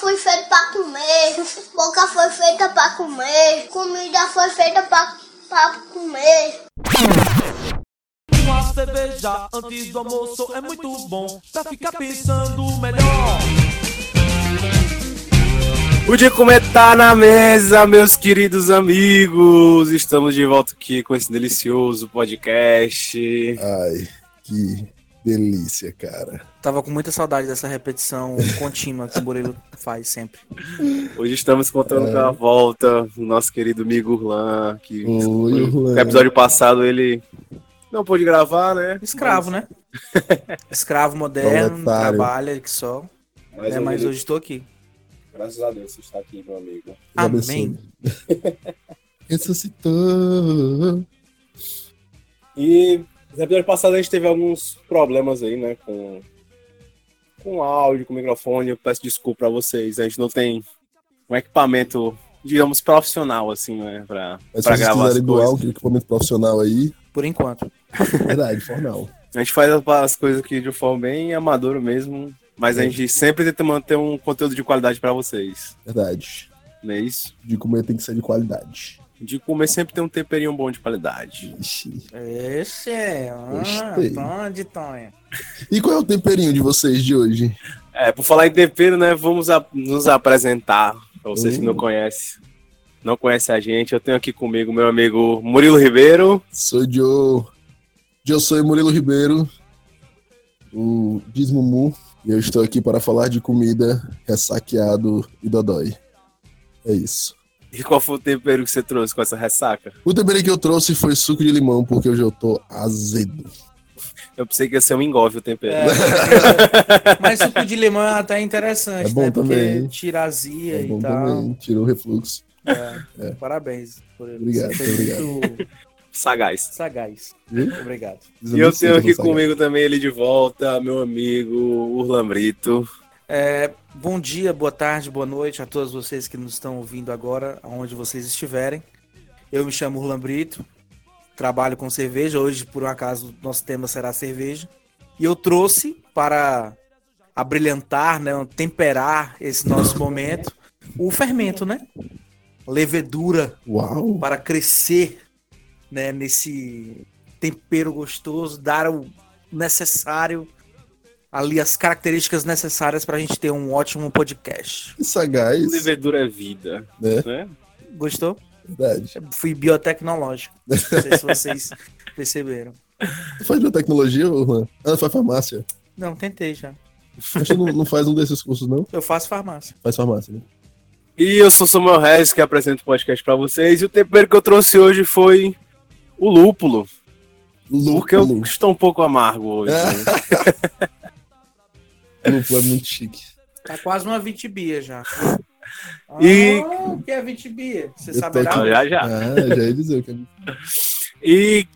Foi feita pra comer. Boca foi feita pra comer. Comida foi feita pra, pra comer. Uma cerveja antes do almoço é muito bom pra ficar pensando melhor. O de comer tá na mesa, meus queridos amigos. Estamos de volta aqui com esse delicioso podcast. Ai, que delícia, cara. Tava com muita saudade dessa repetição contínua que o Murilo faz sempre. Hoje estamos contando É. com a volta do nosso querido amigo Urlan, que Oi, no Urlan. episódio passado ele não pôde gravar, né? Escravo, né? Escravo moderno, trabalha que só. Mas, é, mas hoje, estou aqui. graças a Deus, você está aqui, meu amigo. Amém. Ressuscitou. E no episódio passado a gente teve alguns problemas aí, né? Com, com áudio, com microfone. Eu peço desculpa pra vocês. A gente não tem um equipamento, digamos, profissional, assim, né? Pra, Mas se pra gravar quiserem doar um equipamento profissional aí, Por enquanto. verdade, formal. A gente faz as coisas aqui de forma bem amadora mesmo. Mas a É. gente sempre tenta manter um conteúdo de qualidade pra vocês. Verdade. Não é isso? De comer tem que ser de qualidade. De comer sempre tem um temperinho bom de qualidade. Ixi. Esse é. Ah. Tonde, Tonha. E qual é o temperinho de vocês de hoje? É, por falar em tempero, né? Vamos a- nos apresentar. Pra vocês que Hum. não conhecem. Não conhecem a gente, eu tenho aqui comigo meu amigo Murilo Ribeiro. Sou Joe. Eu sou Murilo Ribeiro, o Dismumu, e eu estou aqui para falar de comida, ressaqueado e dodói. É isso. E qual foi o tempero que você trouxe com essa ressaca? O tempero que eu trouxe foi suco de limão, porque hoje eu tô azedo. Eu pensei que ia ser um engove o tempero. É, mas suco de limão é até interessante, É bom né? Porque também. tira azia É e tal. também, tirou o refluxo. É, Parabéns. Por Obrigado, obrigado. muito Sagaz. sagaz. Obrigado. E eu tenho aqui comigo também ele de volta, meu amigo Urlan Brito. É, bom dia, boa tarde, boa noite a todos vocês que nos estão ouvindo agora, aonde vocês estiverem. Eu me chamo Roland Brito, trabalho com cerveja. Hoje, por um acaso, nosso tema será cerveja. E eu trouxe para abrilhantar, né, temperar esse nosso momento, o fermento, né? Levedura Uau! para crescer né, nesse tempero gostoso, dar o necessário ali as características necessárias para a gente ter um ótimo podcast. Que sagaz, Levedura é vida, né? né? Gostou? Verdade. Fui biotecnológico. Não sei se vocês perceberam. Tu faz biotecnologia, Juan? Ah, faz farmácia. Não, tentei já. Que não, não faz um desses cursos, não? Eu faço farmácia. Faz farmácia, né? E eu sou Samuel Reis, que apresento o podcast pra vocês. E o tempero que eu trouxe hoje foi o lúpulo. Porque eu Lúpulo. estou um pouco amargo hoje. É. né? Lúpulo é muito chique. Tá quase uma vitibia já. E- Ah, o que é vitibia? Você Eu saberá? tô já, já. Ah, já ia dizer que é E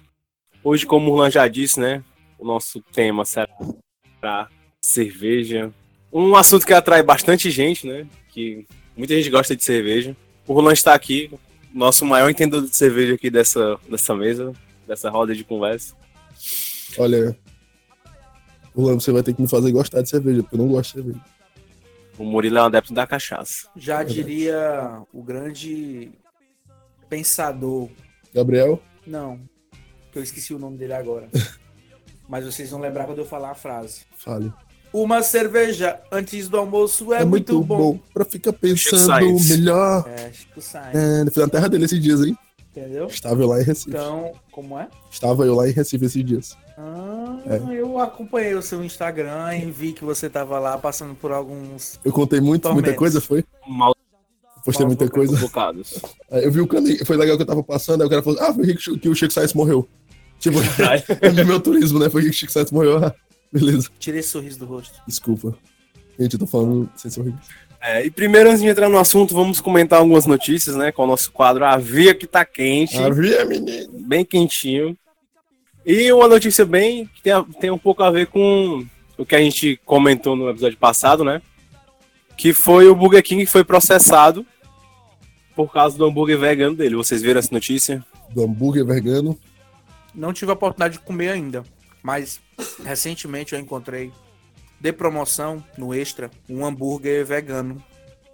hoje, como o Urlan já disse, né? O nosso tema será cerveja. Um assunto que atrai bastante gente, né? Que muita gente gosta de cerveja. O Roland está aqui, nosso maior entendedor de cerveja aqui dessa, dessa mesa, dessa roda de conversa. Olha, Luan, você vai ter que me fazer gostar de cerveja, porque eu não gosto de cerveja. O Murilo é um adepto da cachaça. Já diria o grande pensador. Gabriel, Não, que eu esqueci o nome dele agora. Mas vocês vão lembrar quando eu falar a frase. fale. Uma cerveja antes do almoço é, muito, bom. Pra ficar pensando melhor. É, Chico Sainz, É, fui na terra dele esses dias, hein? entendeu? Estava eu lá em Recife. Então, como é? Estava eu lá em Recife esses dias. Ah, É. eu acompanhei o seu Instagram e vi que você tava lá passando por alguns. Eu contei muito, muita Tormentos. coisa, foi? Mal Postei muita coisa. bocados. Aí eu vi o Cane... Foi legal que eu tava passando, aí o cara falou, ah, foi que que o Chico Sainz morreu. Tipo, vi meu turismo, né? Foi que o Chico Sainz morreu. Ah, beleza. Tirei esse sorriso do rosto. Desculpa. Gente, eu tô falando sem sorrir. É, e primeiro, antes de entrar no assunto, vamos comentar algumas notícias, né? Com o nosso quadro A Via que tá quente. Havia, menino. bem quentinho. E uma notícia bem que tem, tem um pouco a ver com o que a gente comentou no episódio passado, né? Que foi o Burger King que foi processado por causa do hambúrguer vegano dele. Vocês viram essa notícia? Do hambúrguer vegano. Não tive a oportunidade de comer ainda, mas recentemente eu encontrei de promoção no Extra um hambúrguer vegano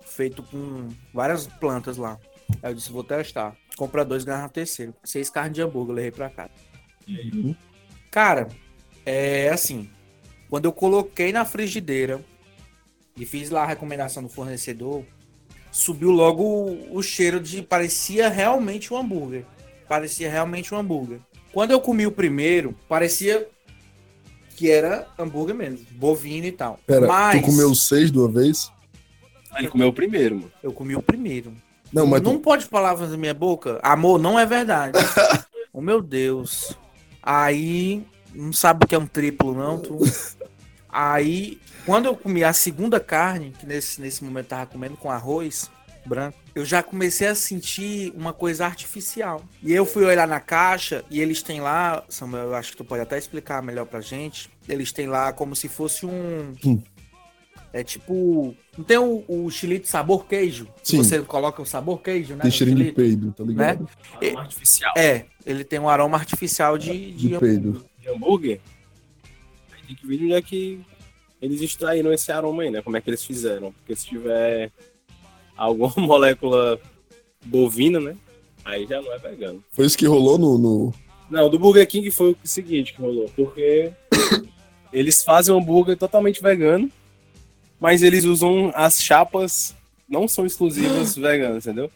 feito com várias plantas lá. Aí eu disse, vou testar. Compra dois, ganha o terceiro. Seis carnes de hambúrguer, eu levei pra casa. Cara, é assim. Quando eu coloquei na frigideira e fiz lá a recomendação do fornecedor, subiu logo o, o cheiro de. Parecia realmente um hambúrguer. Parecia realmente um hambúrguer. Quando eu comi o primeiro, parecia que era hambúrguer mesmo, bovino e tal. Pera, Mas tu comeu seis de uma vez? Ele comeu o primeiro, mano. eu comi o primeiro. Não, mas não tu... pode palavras na minha boca. Amor, não é verdade. oh, meu Deus. Aí, não sabe o que é um triplo, não, tu. Aí, quando eu comi a segunda carne, que nesse, nesse momento eu tava comendo com arroz branco, eu já comecei a sentir uma coisa artificial. E eu fui olhar na caixa e eles têm lá, Samuel, eu acho que tu pode até explicar melhor pra gente. Eles têm lá como se fosse um. Hum. É tipo. Não tem o, o chilito sabor queijo? Que Sim. Você coloca o sabor queijo, né? tem cheirinho de chilito? peido, tá ligado? É. artificial. É, ele tem um aroma artificial de, de, De peido. De hambúrguer. Aí tem que ver onde é que eles extraíram esse aroma aí, né? Como é que eles fizeram. Porque se tiver alguma molécula bovina, né? Aí já não é vegano. Foi isso que rolou no. no... Não, do Burger King foi o seguinte que rolou. Porque eles fazem um hambúrguer totalmente vegano, mas eles usam as chapas, não são exclusivas veganas, entendeu?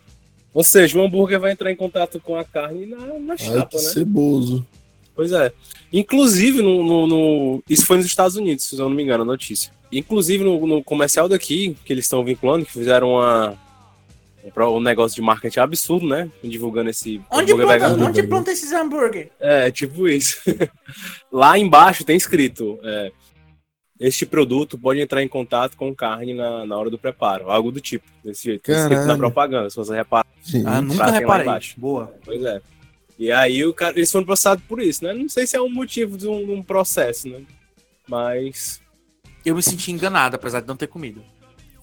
Ou seja, o hambúrguer vai entrar em contato com a carne na, na Ai, chapa, que né? ceboso. Pois é. Inclusive, no, no- no- isso foi nos Estados Unidos, se eu não me engano, a notícia. Inclusive, no, no comercial daqui, que eles estão vinculando, que fizeram uma, um negócio de marketing absurdo, né? Divulgando esse Onde hambúrguer planta, vegano. onde planta esses hambúrguer? É, tipo isso. Lá embaixo tem escrito: é, este produto pode entrar em contato com carne na, na hora do preparo. Algo do tipo. Desse jeito. Tem escrito na Caralho. propaganda, se você reparar. Sim. Ah, nunca reparei. embaixo. Boa. Pois é. E aí o cara, eles foram processados por isso, né? Não sei se é um motivo de um, um processo, né? Mas. Eu me senti enganado, apesar de não ter comido.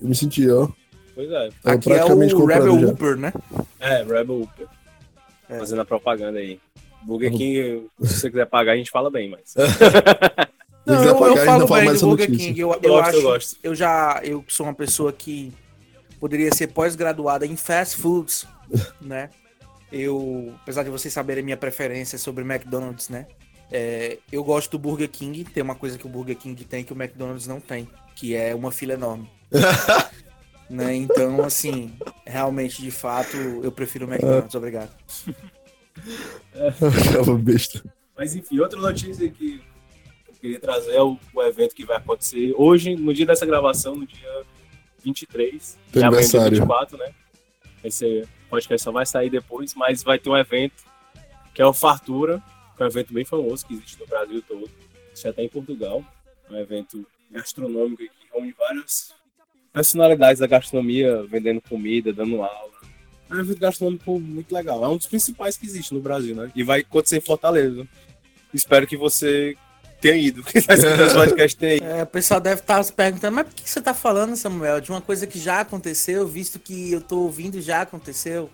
Eu me senti, ó. Pois é. Aqui é o Rebel já. Whooper, né? É, Rebel Whopper. É. Fazendo a propaganda aí. Burger King, se você quiser pagar, a gente fala bem, mas. Não, eu, pagar, eu falo bem do Burger. King. Eu, eu Eu gosto, acho, eu gosto. eu já, eu sou uma pessoa que poderia ser pós-graduada em fast foods, né? Eu, apesar de vocês saberem minha preferência sobre McDonald's, né? É, eu gosto do Burger King. Tem uma coisa que o Burger King tem que o McDonald's não tem, que é uma fila enorme. né? Então, assim, realmente, de fato, eu prefiro o McDonald's. Obrigado. Ficava besta. Mas enfim, outra notícia que queria trazer é o, o evento que vai acontecer hoje, no dia dessa gravação, no dia 23. Teu e amanhã, dia aniversário. 24, né? Esse podcast só vai sair depois, mas vai ter um evento que é o Fartura, que é um evento bem famoso que existe no Brasil todo. Isso até em Portugal. É um evento gastronômico que reúne várias personalidades da gastronomia, vendendo comida, dando aula. É um evento gastronômico muito legal. É um dos principais que existe no Brasil, né? E vai acontecer em Fortaleza. Espero que você tenha ido. Quem tá escutando esse podcast tenha ido. É, o pessoal deve estar se perguntando, mas por que você está falando, Samuel, de uma coisa que já aconteceu, visto que eu tô ouvindo já aconteceu?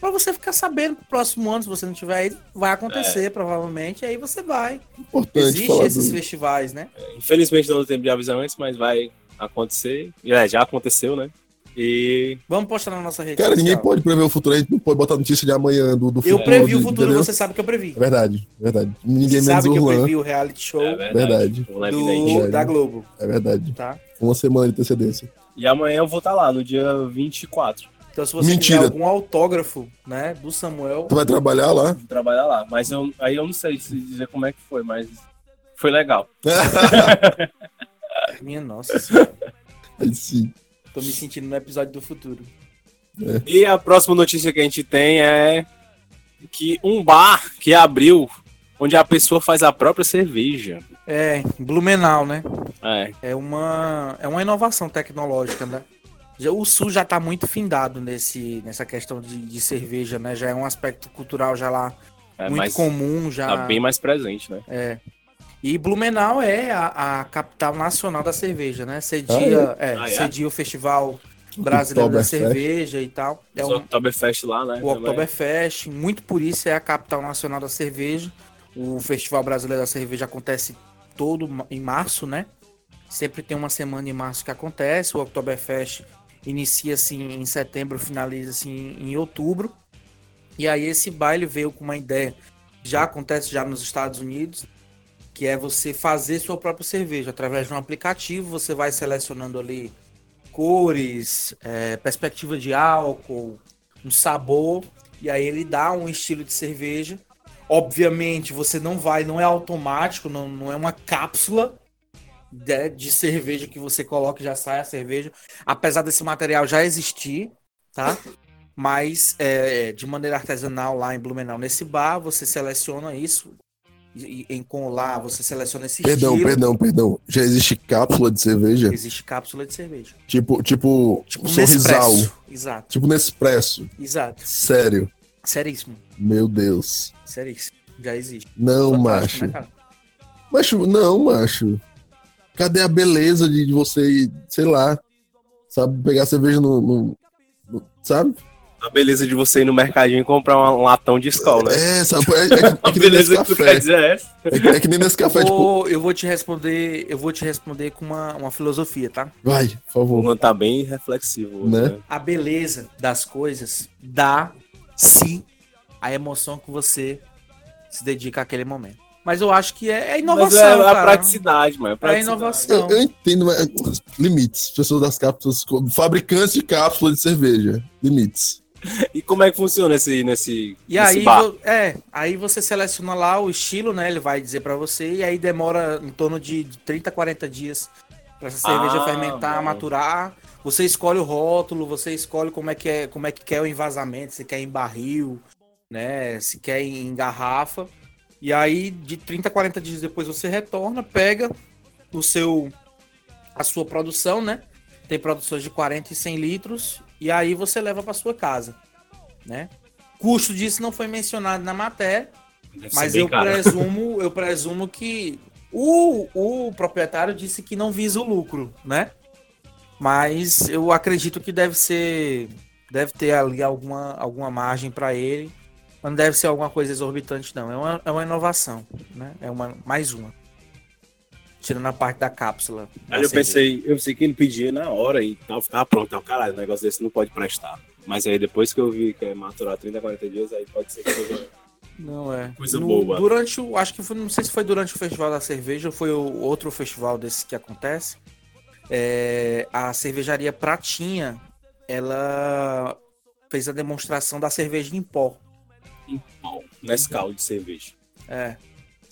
Pra você ficar sabendo pro próximo ano, se você não tiver ido, vai acontecer, provavelmente, e aí você vai. Importante Existem falar esses do... festivais, né? Infelizmente não tempo de avisar antes, mas vai acontecer. E, É, já aconteceu, né? E Vamos postar na nossa rede Cara, social. ninguém pode prever o futuro, a gente não pode botar notícia de amanhã do, do Eu futuro. previ o futuro, entendeu? você sabe que eu previ. É verdade, é verdade. Ninguém Você menos sabe o que eu Juan. previ o reality show é Verdade. Levidente. do, Verdade. da Globo, É verdade. tá? Uma semana de antecedência. E amanhã eu vou estar lá, no dia 24. Então se você Mentira. quiser algum autógrafo, né, do Samuel, Tu vai trabalhar lá? Vou trabalhar lá. Mas eu, aí eu não sei se dizer como é que foi, mas foi legal. minha nossa senhora, Aí sim. Tô me sentindo no episódio do futuro. E a próxima notícia que a gente tem é que um bar que abriu onde a pessoa faz a própria cerveja. É, Blumenau, né? É, É uma, é uma inovação tecnológica, né? Já- O Sul já está muito findado nesse, nessa questão de, de cerveja, né? Já é um aspecto cultural já lá é muito comum, já. tá bem mais presente, né? É. E Blumenau é a, a capital nacional da cerveja, né? Cedia, é, Ah, é? cedia o Festival Brasileiro da. Cerveja e tal. É o um, Oktoberfest lá, né? o Oktoberfest, muito por isso é a capital nacional da cerveja. O Festival Brasileiro da Cerveja acontece todo em março, né? Sempre tem uma semana em março que acontece. O Oktoberfest inicia assim em setembro, finaliza assim em outubro. E aí esse baile veio com uma ideia, já acontece já nos Estados Unidos, que é você fazer sua própria cerveja através de um aplicativo. Você vai selecionando ali cores, é, perspectiva de álcool, um sabor, e aí ele dá um estilo de cerveja. Obviamente você não vai, não é automático, não, não é uma cápsula de, de cerveja que você coloca e já sai a cerveja, apesar desse material já existir, tá? Mas é, de maneira artesanal lá em Blumenau, nesse bar, você seleciona isso, e, em com lá você seleciona esse Perdão, estilo. perdão, perdão. Já existe cápsula de cerveja? Existe cápsula de cerveja. Tipo, tipo, Tipo sorrisal. Exato, Tipo Nespresso. exato. Sério. Seríssimo, Meu Deus. seríssimo. Já existe. Não, Fantástico, macho. né? Macho, não, macho. Cadê a beleza de, de você, sei lá, sabe, pegar cerveja no, no- no- sabe? A beleza de você ir no mercadinho e comprar um latão de escola, né? É, sabe, é, é, que- é A que nem nesse beleza que tu quer café. dizer é essa. É, que- é nem nesse café, eu, tipo, vou, eu vou te responder, eu vou te responder com uma, uma filosofia, tá? vai, por O favor. Juan tá bem reflexivo. Né? né? A beleza das coisas dá sim a emoção que você se dedica àquele momento. Mas eu acho que é, é Mas inovação, é a cara. praticidade, mano. É, É praticidade. inovação. Eu, eu entendo, mas limites. Pessoas das cápsulas, fabricantes de cápsula de cerveja, limites. E como é que funciona esse, nesse, E nesse aí, bar? é, aí você seleciona lá o estilo, né? Ele vai dizer pra você, e aí demora em torno de 30, 40 dias pra essa cerveja Ah, fermentar, bom. maturar. Você escolhe o rótulo, você escolhe como é que é, como é que quer o envasamento, se quer em barril, né? Se quer em garrafa. E aí, de 30, 40 dias depois você retorna, pega o seu a sua produção, né? Tem produções de 40 e 100 litros e aí você leva para sua casa, né? Custo disso não foi mencionado na matéria, Deve mas eu caro. presumo, eu presumo que o, o proprietário disse que não visa o lucro, né? Mas eu acredito que deve ser, deve ter ali alguma, alguma margem para ele, mas não deve ser alguma coisa exorbitante não. É uma, é uma inovação, né? É uma mais uma. Tirando a parte da cápsula. Aí eu cerveja. pensei, eu pensei que ele pedia na hora e tal, ficava pronto. Então, caralho, um negócio desse não pode prestar. Mas aí depois que eu vi que é maturar 30, 40 dias, aí pode ser que seja. Não é. Coisa No- boa. Durante o. Acho que foi. Não sei se foi durante o Festival da Cerveja ou foi o outro festival desse que acontece. É, a cervejaria Pratinha, ela fez a demonstração da cerveja em pó. Nescau de cerveja. É.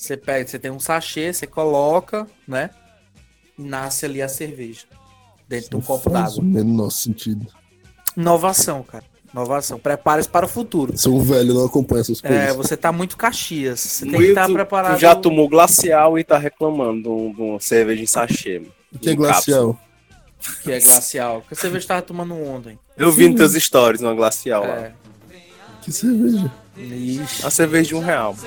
Você pega, você tem um sachê, você coloca, né? E nasce ali a cerveja. Dentro de um copo faz d'água. o menor sentido. Inovação, cara. Inovação. Prepare-se para o futuro. Sou um velho, não acompanho essas coisas. É, você tá muito Caxias. Você tem que estar tu- preparado. Tu já tomou glacial e tá reclamando de, um- uma cerveja em sachê. mano. o que é cápsula. glacial? Que é glacial. Que a cerveja tava tomando ontem. Eu vi nos teus stories numa glacial lá. É. Que cerveja? Ixi. A cerveja de um real.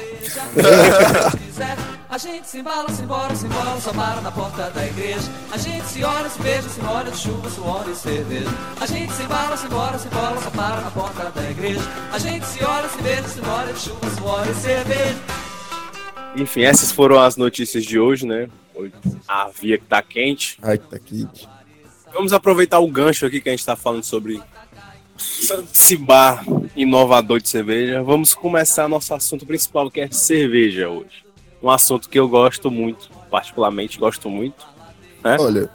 A gente se embala, se embora, se embora, só para na porta da igreja. A gente se olha, se beija, se molha de chuva, suor e cerveja. A gente se embala, se embora, se embora, só para na porta da igreja. A gente se olha, se beija, se molha de chuva, suor e cerveja. Enfim, essas foram as notícias de hoje, né? A via que tá quente. Ai, que tá quente. Vamos aproveitar o gancho aqui que a gente tá falando sobre bar inovador de cerveja. Vamos começar nosso assunto principal, que é cerveja hoje. Um assunto que eu gosto muito, particularmente gosto muito. Olha,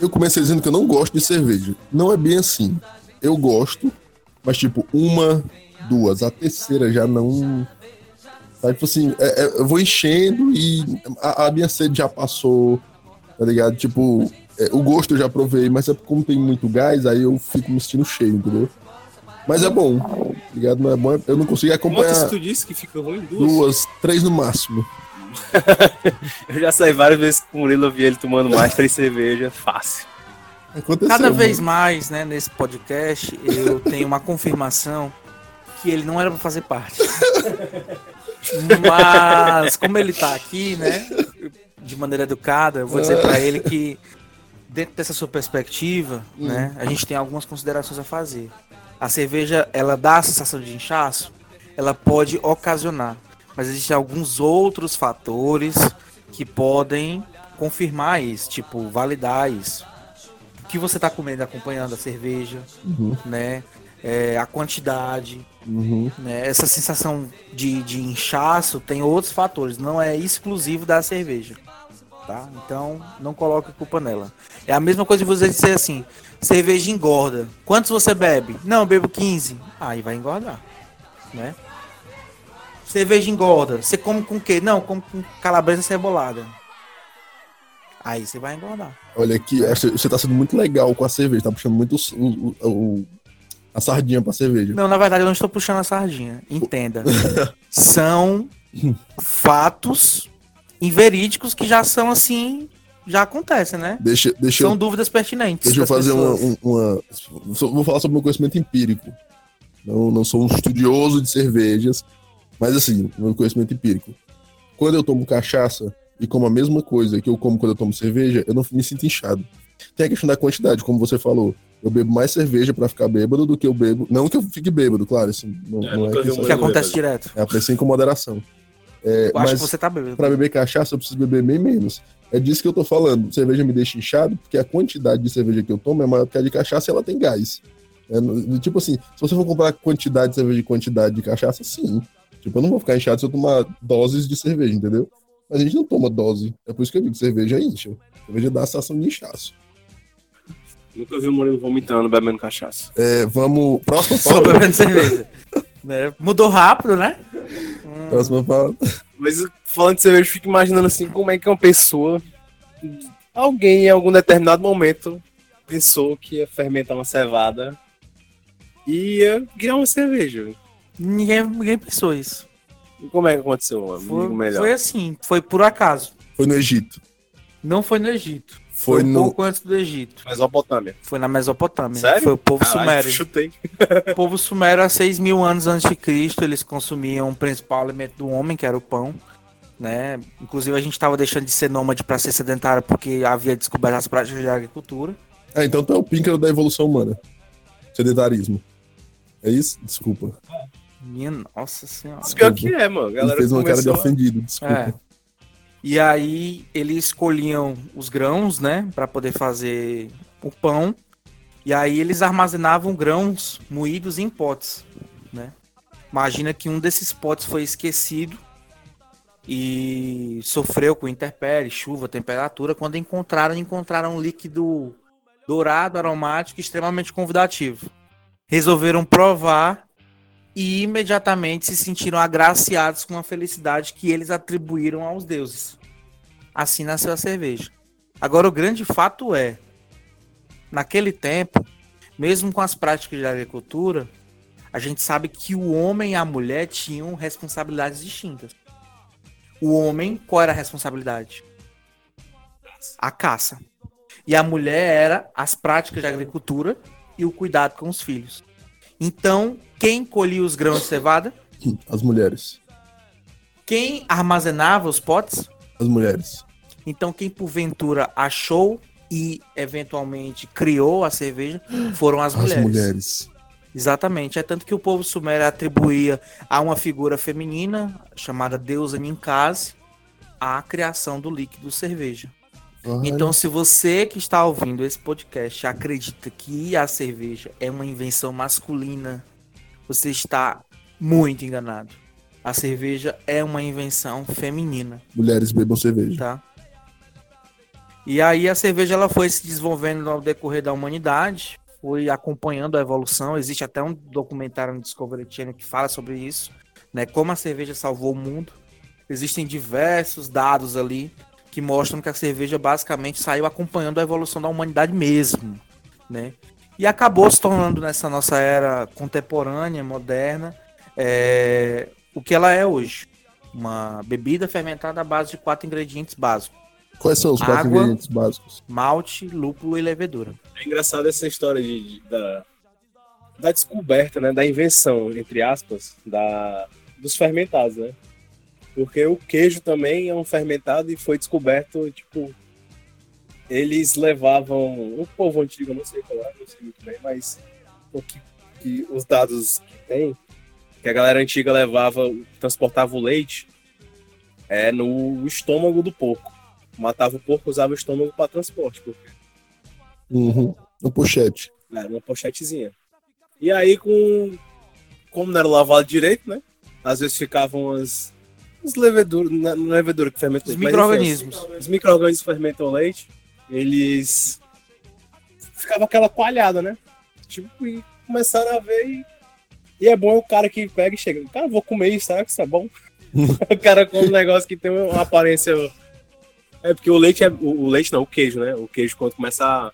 eu comecei dizendo que eu não gosto de cerveja. Não é bem assim. Eu gosto, mas tipo, uma, duas. A terceira já não. Tá, tipo assim, é- é- eu vou enchendo e a, a minha sede já passou, tá ligado? Tipo, é, o gosto eu já provei, mas é como tem muito gás, aí eu fico me sentindo cheio, entendeu? Mas é bom, ligado? Não é bom, eu não consigo acompanhar Quantas tu disse que fica ruim? Duas. duas, três no máximo. Eu já saí várias vezes com o Murilo, eu vi ele tomando mais três cervejas, fácil. Aconteceu, Cada vez mano. mais, né, nesse podcast, eu tenho uma confirmação que ele não era pra fazer parte. Mas, como ele tá aqui, né, de maneira educada, eu vou dizer pra ele que, dentro dessa sua perspectiva, né, a gente tem algumas considerações a fazer. A cerveja, ela dá a sensação de inchaço? Ela pode ocasionar. Mas existem alguns outros fatores que podem confirmar isso, tipo, validar isso. que você tá comendo acompanhando a cerveja, Uhum, né? É, a quantidade, uhum. né? Essa sensação de, de inchaço tem outros fatores, não é exclusivo da cerveja, tá? Então, não coloque culpa nela. É a mesma coisa de você dizer assim, cerveja engorda. Quantos você bebe? Não, eu bebo 15. Aí vai engordar, né? Cerveja engorda. Você come com o quê? Não, como com calabresa cebolada. Aí você vai engordar. Olha aqui, que você tá sendo muito legal com a cerveja, tá puxando muito o, o- o- a sardinha pra cerveja. Não, na verdade eu não estou puxando a sardinha. Entenda. São fatos inverídicos que já são assim, já acontecem, né? Deixa, deixa, São eu, dúvidas pertinentes. deixa eu fazer uma, um- uma- Vou falar sobre meu conhecimento empírico. Não, não sou um estudioso de cervejas, mas assim, meu conhecimento empírico. Quando eu tomo cachaça e como a mesma coisa que eu como quando eu tomo cerveja, eu não me sinto inchado. Tem a questão da quantidade, como você falou. Eu bebo mais cerveja pra ficar bêbado do que eu bebo. Não que eu fique bêbado, claro, assim, não, É, não é que Que acontece direto. é apreciar com moderação. É, Eu acho mas que você tá bebendo. pra beber cachaça eu preciso beber bem menos. É disso que eu tô falando. Cerveja me deixa inchado, porque a quantidade de cerveja que eu tomo é maior que a de cachaça e ela tem gás. É, tipo assim, se você for comprar quantidade de cerveja e quantidade de cachaça, sim. Tipo, eu não vou ficar inchado se eu tomar doses de cerveja, entendeu? Mas a gente não toma dose. É por isso que eu digo, cerveja incha. Cerveja dá a sensação de inchaço. Nunca vi o Murilo vomitando, bebendo cachaça. É, vamos. Próxima Só bebendo cerveja. Né? Mudou rápido, né? Próxima pauta. Mas falando de cerveja, eu fico imaginando assim, como é que uma pessoa, alguém em algum determinado momento, pensou que ia fermentar uma cevada e ia criar uma cerveja. Ninguém, ninguém pensou isso. E como é que aconteceu? Foi, melhor. foi assim, foi por acaso. Foi no Egito. Não foi no Egito. Foi um no. pouco antes do Egito. Mesopotâmia. Foi na Mesopotâmia. Sério? Foi o povo Caralho, sumério. chutei. O povo sumério, há 6 mil anos antes de Cristo, eles consumiam o principal alimento do homem, que era o pão. Né? Inclusive, a gente estava deixando de ser nômade para ser sedentário porque havia descoberto as práticas de agricultura. Ah, então tu é o píncaro da evolução humana. Sedentarismo. É isso? Desculpa. Minha nossa senhora. Isso que é, mano. A Ele galera fez uma cara de começou ofendido, desculpa. É. E aí eles escolhiam os grãos, né, para poder fazer o pão. E aí eles armazenavam grãos moídos em potes, né? Imagina que um desses potes foi esquecido e sofreu com intempérie, chuva, temperatura. Quando encontraram, encontraram um líquido dourado, aromático, extremamente convidativo. Resolveram provar e imediatamente se sentiram agraciados com a felicidade que eles atribuíram aos deuses. Assim nasceu a cerveja. Agora, o grande fato é, naquele tempo, mesmo com as práticas de agricultura, a gente sabe que o homem e a mulher tinham responsabilidades distintas. O homem, qual era a responsabilidade? A caça. E a mulher era as práticas de agricultura e o cuidado com os filhos. Então, quem colhia os grãos de cevada? As mulheres. Quem armazenava os potes? As mulheres. Então, quem porventura achou e eventualmente criou a cerveja foram as, As mulheres. mulheres. Exatamente. É tanto que o povo sumério atribuía a uma figura feminina chamada deusa Ninkasi a criação do líquido cerveja. Olha, Então, se você que está ouvindo esse podcast acredita que a cerveja é uma invenção masculina, você está muito enganado. A cerveja é uma invenção feminina, mulheres bebam cerveja. tá? E aí a cerveja ela foi se desenvolvendo ao decorrer da humanidade, foi acompanhando a evolução. Existe até um documentário no Discovery Channel que fala sobre isso, né? Como a cerveja salvou o mundo. Existem diversos dados ali que mostram que a cerveja basicamente saiu acompanhando a evolução da humanidade mesmo, né? E acabou se tornando nessa nossa era contemporânea, moderna, é, o que ela é hoje. Uma bebida fermentada à base de quatro ingredientes básicos: Quais são os quatro Água. ingredientes básicos? malte, lúpulo e levedura. É engraçado essa história de, de- da, da descoberta, né? Da invenção, entre aspas, da, dos fermentados, né? Porque o queijo também é um fermentado e foi descoberto, tipo, eles levavam, o povo antigo, não sei qual é, não sei muito bem, mas o que, que os dados que tem, que a galera antiga levava, transportava o leite é no estômago do porco. Matava o porco, usava o estômago para transporte, porque Uhum. No pochete. Era uma pochetezinha. E aí, com. Como não era lavado direito, né? Às vezes ficavam umas. Uns leveduras. Levedura que fermenta Os leite, mas micro-organismos. enfim, Os micro-organismos que fermentam o leite, eles. Ficava aquela coalhada, né? Tipo, e começaram a ver e. E é bom o cara que pega e chega. Cara, vou comer isso, será que isso é bom? o cara come um negócio que tem uma aparência. É porque o leite é. O, o leite não, o queijo, né? O queijo, quando começa a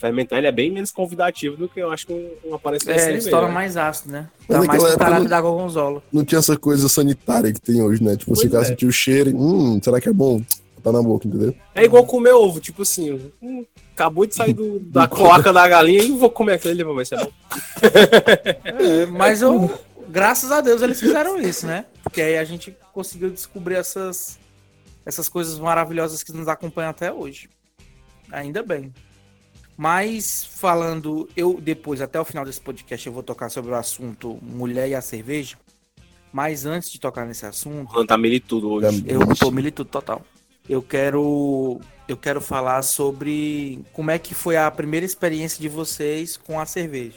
fermentar, ele é bem menos convidativo do que eu acho que um- aparência de É, ele torna né? mais ácido, né? Mas Dá mais caráter não- da gorgonzola. Não tinha essa coisa sanitária que tem hoje, né? Tipo, Pois você é. sentir o cheiro e, hum, será que é bom? Tá na boca, entendeu? É igual comer ovo, tipo assim, hum, acabou de sair do- da cloaca da galinha e vou comer aquele, vou ver se é bom. É, mas eu, graças a Deus eles fizeram isso, né? Porque aí a gente conseguiu descobrir essas, essas coisas maravilhosas que nos acompanham até hoje. Ainda bem. Mas falando, eu depois, até o final desse podcast, eu vou tocar sobre o assunto mulher e a cerveja. Mas antes de tocar nesse assunto, Plantar milho e tudo hoje. eu tô militudo total. Eu quero eu quero falar sobre como é que foi a primeira experiência de vocês com a cerveja.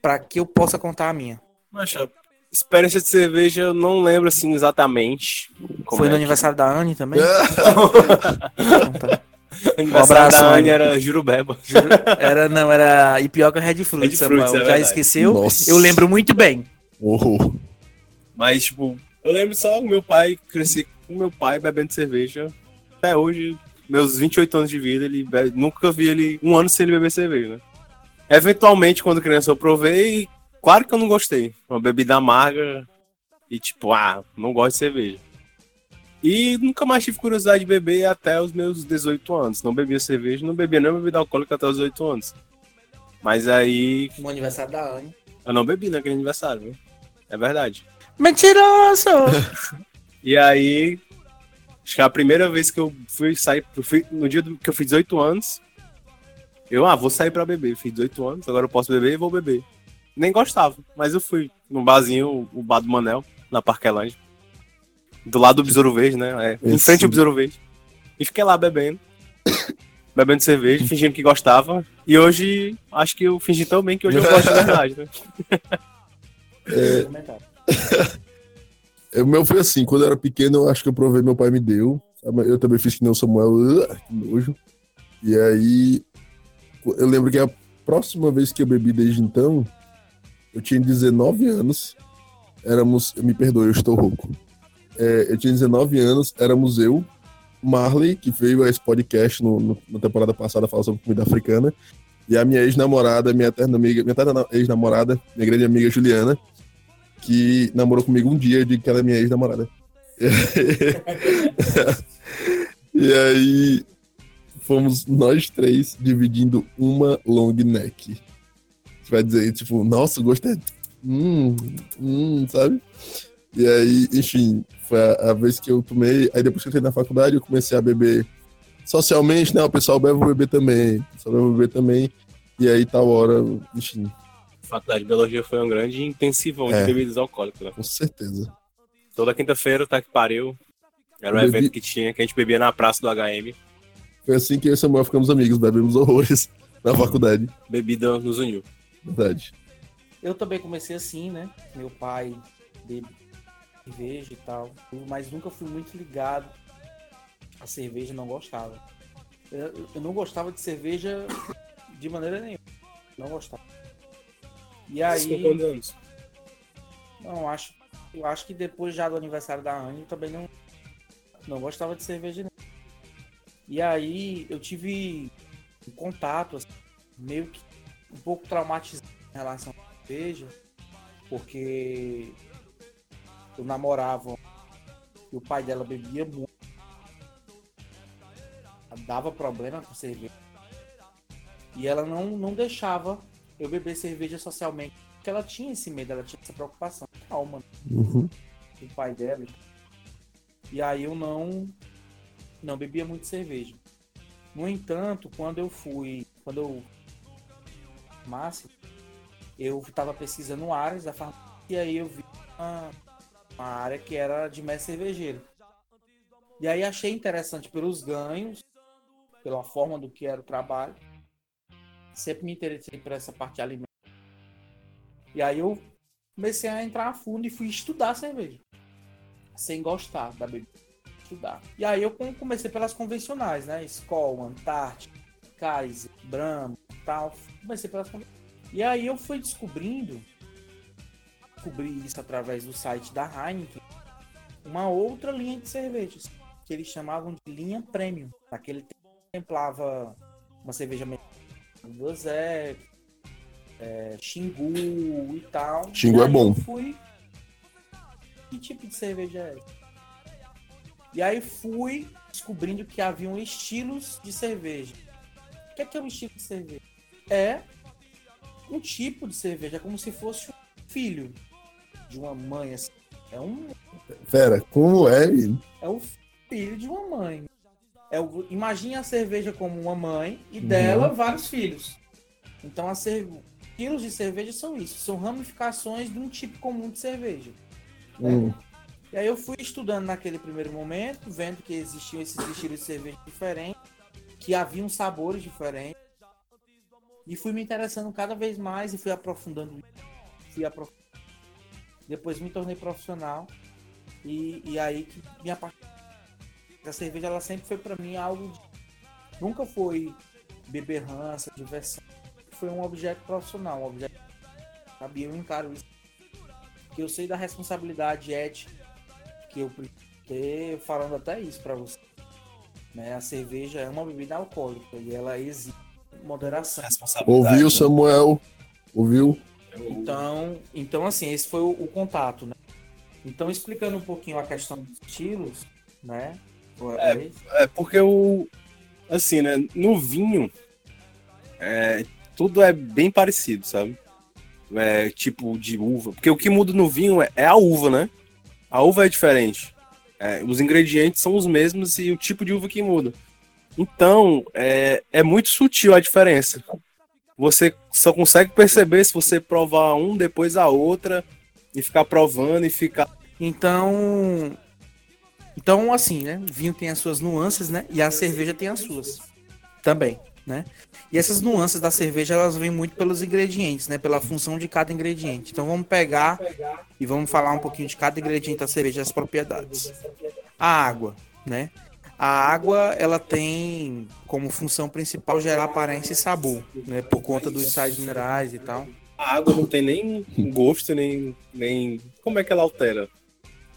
Pra que eu possa contar a minha. Macha, experiência de cerveja eu não lembro assim exatamente. como foi é no que- aniversário da Anne também? Então tá. Aniversário abraço, da Anne era Jurubeba. Era não, era Ipioca Red Fruit, Red Samuel. Fruits, é Já esqueceu? Nossa. Eu lembro muito bem. Oh, Mas, tipo, eu lembro só o meu pai, cresci com meu pai bebendo cerveja. Até hoje, meus 28 anos de vida, ele bebe- nunca vi ele um ano sem ele beber cerveja, né? Eventualmente, quando criança, eu provei e claro que eu não gostei. Uma bebida amarga e tipo, ah, não gosto de cerveja. E nunca mais tive curiosidade de beber até os meus 18 anos. Não bebia cerveja, não bebia nem bebida alcoólica até os 18 anos. Mas aí, No aniversário da Anne. eu não bebi naquele aniversário, né? É verdade. Mentiroso! E aí, acho que a primeira vez que eu fui sair, fui- no dia do- que eu fiz 18 anos, eu, ah, vou sair pra beber. Fiz 18 anos, agora eu posso beber e vou beber. Nem gostava, mas eu fui num barzinho, o bar do Manel, na Parquelândia. Do lado do Besouro Verde, né? É, em Esse- frente ao Besouro Verde. E fiquei lá bebendo. bebendo cerveja, fingindo que gostava. E hoje, acho que eu fingi tão bem que hoje eu gosto de verdade, né? o meu foi assim, quando eu era pequeno, eu acho que eu provei, meu pai me deu. Eu também fiz que nem o Samuel, "Ugh, que nojo. E aí, eu lembro que a próxima vez que eu bebi desde então, eu tinha 19 anos. Éramos, me perdoe, eu estou rouco. É, eu tinha 19 anos, éramos eu, Marley, que veio a esse podcast no, no- na temporada passada falar sobre comida africana, e a minha ex-namorada, minha eterna amiga, minha eterna ex-namorada, minha grande amiga Juliana, que namorou comigo um dia, eu digo que ela é minha ex-namorada. e aí fomos nós três dividindo uma long neck. Você vai dizer, tipo, nossa, o gosto é. Hum, hum, sabe? E aí, enfim, foi a, a vez que eu tomei. Aí depois que eu entrei na faculdade, eu comecei a beber socialmente, né? O pessoal bebe, eu vou beber também. O pessoal bebe, beber também. E aí, tal hora, enfim, A faculdade de biologia foi um grande intensivão É. de bebidas alcoólicas, né? com certeza. Toda quinta-feira, tá que pariu. Era um bebi- evento que tinha, que a gente bebia na praça do HM. Foi assim que eu e o Samuel ficamos amigos, bebemos horrores na faculdade. Bebida nos uniu. Verdade. Eu também comecei assim, né? Meu pai bebe cerveja e tal, mas nunca fui muito ligado a cerveja, não gostava. Eu, eu não gostava de cerveja de maneira nenhuma. Não gostava. E aí, anos? não, acho, eu acho que depois já do aniversário da Anne, eu também não, não gostava de cerveja. Não. E aí eu tive um contato, assim, meio que um pouco traumatizado em relação à cerveja, porque eu namorava e o pai dela bebia muito. Dava problema com cerveja. E ela não, não deixava eu beber cerveja socialmente. Porque ela tinha esse medo, ela tinha essa preocupação. Calma, Uhum. do pai dela. E aí eu não não bebia muito cerveja. No entanto, quando eu fui, quando eu Márcio, eu estava pesquisando áreas da farmácia e aí eu vi uma, uma área que era de mestre cervejeiro. E aí achei interessante pelos ganhos, pela forma do que era o trabalho. Sempre me interessei por essa parte de alimentos. E aí eu comecei a entrar a fundo e fui estudar cerveja. Sem gostar da bebida. Estudar. E aí eu com- comecei pelas convencionais, né? Skol, Antártica, Kaiser, Brahma tal. Comecei pelas convencionais. E aí eu fui descobrindo, descobri isso através do site da Heineken, uma outra linha de cervejas, que eles chamavam de linha premium. Naquele tempo contemplava uma cerveja do Zé, é, Xingu e tal. Xingu E é bom. Fui. Que tipo de cerveja é essa? E aí fui descobrindo que haviam estilos de cerveja. O que é, que é um estilo de cerveja? É um tipo de cerveja, é como se fosse um filho de uma mãe. Assim. É um Pera, como é? é o filho de uma mãe. É o, imagine a cerveja como uma mãe e Uhum. dela vários filhos. Então, as cer- estilos de cerveja são isso, são ramificações de um tipo comum de cerveja. Hum, E aí eu fui estudando naquele primeiro momento, vendo que existiam esses estilos de cerveja diferentes, que haviam sabores diferentes. E fui me interessando cada vez mais e fui aprofundando. Fui aprofundando. Depois me tornei profissional. E, e aí que minha parte da cerveja ela sempre foi para mim algo de... nunca foi beber rança, diversão. Foi um objeto profissional, um objeto sabe? Eu encaro isso porque eu sei da responsabilidade ética que eu ter, falando até isso para você. Né? A cerveja é uma bebida alcoólica e ela exige moderação. Responsabilidade. ouviu, Samuel? Ouviu? Então, então assim, esse foi o, o contato, né? Então, explicando um pouquinho a questão dos estilos, né? É. é? É porque o. Assim, né? No vinho, é, tudo é bem parecido, sabe? É, tipo de uva. Porque o que muda no vinho é, é a uva, né? A uva é diferente. É, os ingredientes são os mesmos e o tipo de uva que muda. Então, é, é muito sutil a diferença. Você só consegue perceber se você provar um, depois a outra, e ficar provando e ficar. Então, então assim, né? O vinho tem as suas nuances, né? E a cerveja tem as suas também, né? E essas nuances da cerveja elas vêm muito pelos ingredientes, né? Pela função de cada ingrediente. Então vamos pegar e vamos falar um pouquinho de cada ingrediente da cerveja e as propriedades. A água, né? A água ela tem como função principal gerar aparência e sabor, né? Por conta dos sais minerais e tal. A água não tem nem gosto, nem. nem... Como é que ela altera?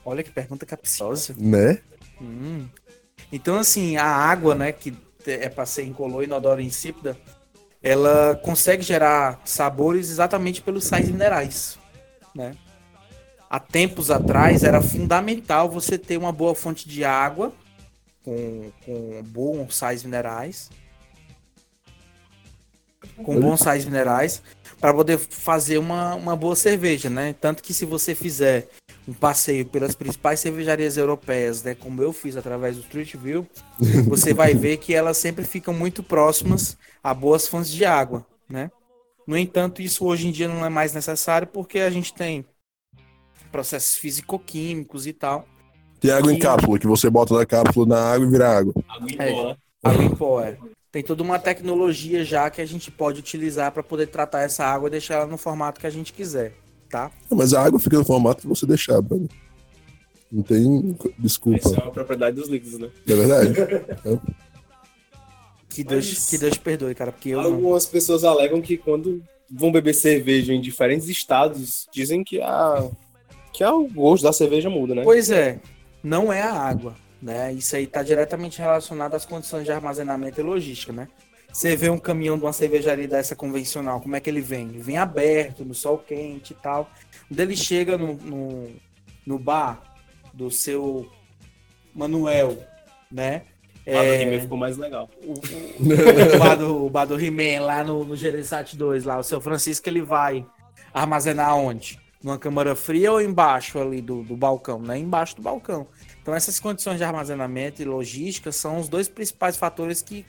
Olha que pergunta capciosa. Né? Hum. Então, assim, a água, né, que é para ser incolor, inodora e insípida, ela consegue gerar sabores exatamente pelos sais minerais, né? Há tempos atrás era fundamental você ter uma boa fonte de água com, com bons sais minerais, com bons sais minerais, para poder fazer uma, uma boa cerveja, né? Tanto que se você fizer um passeio pelas principais cervejarias europeias, né, como eu fiz através do Street View, você vai ver que elas sempre ficam muito próximas a boas fontes de água, né? No entanto, isso hoje em dia não é mais necessário porque a gente tem processos físico-químicos e tal. Tem água em E- cápsula, que você bota na cápsula na água e vira água. Água em É. pó, né? Água em pó, é. Tem toda uma tecnologia já que a gente pode utilizar para poder tratar essa água e deixar ela no formato que a gente quiser, tá? Mas a água fica no formato que você deixar, brother. Não tem desculpa, Essa é uma propriedade dos líquidos, né? não é verdade? Que Deus, Mas- que Deus perdoe, cara, porque eu não. Algumas pessoas alegam que quando vão beber cerveja em diferentes estados, dizem que a que a- o gosto da cerveja muda, né? Pois é, não é a água, né? Isso aí está diretamente relacionado às condições de armazenamento e logística, né? Você vê um caminhão de uma cervejaria dessa convencional, como é que ele vem? Ele vem aberto, no sol quente e tal. Quando ele chega no, no, no bar do seu Manuel, né? Lá do É, He-Man ficou mais legal. o, o, o bar do, o bar do He-Man lá no, no Gereissat 2, lá, o seu Francisco, ele vai armazenar onde? Numa câmara fria ou embaixo ali do, do balcão? Né? Embaixo do balcão. Então essas condições de armazenamento e logística são os dois principais fatores que,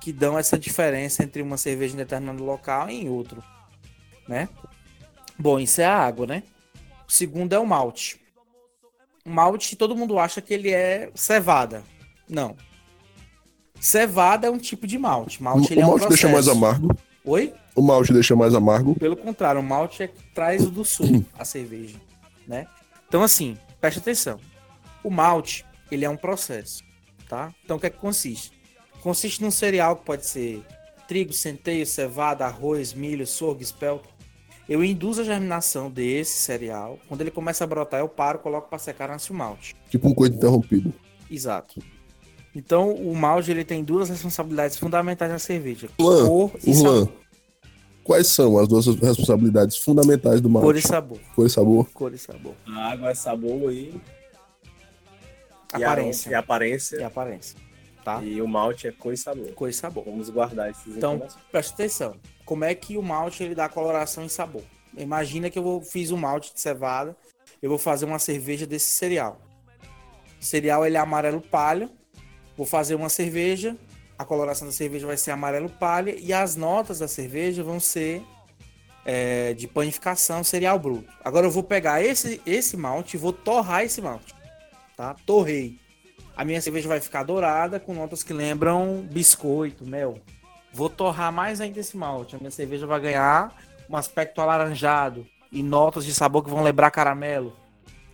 que dão essa diferença entre uma cerveja em determinado local e em outro, né? Bom, isso é a água, né? O segundo é o malte. O malte, todo mundo acha que ele é cevada. Não. Cevada é um tipo de malte. Malte ele o é um malte deixa mais processo. amargo. Oi? O malte deixa mais amargo. Pelo contrário, o malte é que traz o do sul, a cerveja, né? Então, assim, preste atenção. O malte, ele é um processo, tá? Então, o que é que consiste? Consiste num cereal que pode ser trigo, centeio, cevada, arroz, milho, sorgo, espelto. Eu induzo a germinação desse cereal. Quando ele começa a brotar, eu paro, coloco para secar nasce o malte. Tipo um coito interrompido. Exato. Então, o malte ele tem duas responsabilidades fundamentais na cerveja: Luan, cor e Luan, sabor. quais são as duas responsabilidades fundamentais do malte? Cor e sabor. Cor e sabor. Cor e sabor. A água é sabor e. Aparência. E, aparência. E aparência. Tá? E o malte é cor e sabor. Cor e sabor. Vamos guardar esses Então, presta atenção. Como é que o malte ele dá coloração e sabor? Imagina que eu vou, fiz um malte de cevada, eu vou fazer uma cerveja desse cereal. O cereal ele é amarelo palha. Vou fazer uma cerveja, a coloração da cerveja vai ser amarelo palha e as notas da cerveja vão ser é, de panificação cereal bruto. Agora eu vou pegar esse, esse malte e vou torrar esse malte. Tá? Torrei. A minha cerveja vai ficar dourada com notas que lembram biscoito, mel. Vou torrar mais ainda esse malte. A minha cerveja vai ganhar um aspecto alaranjado e notas de sabor que vão lembrar caramelo.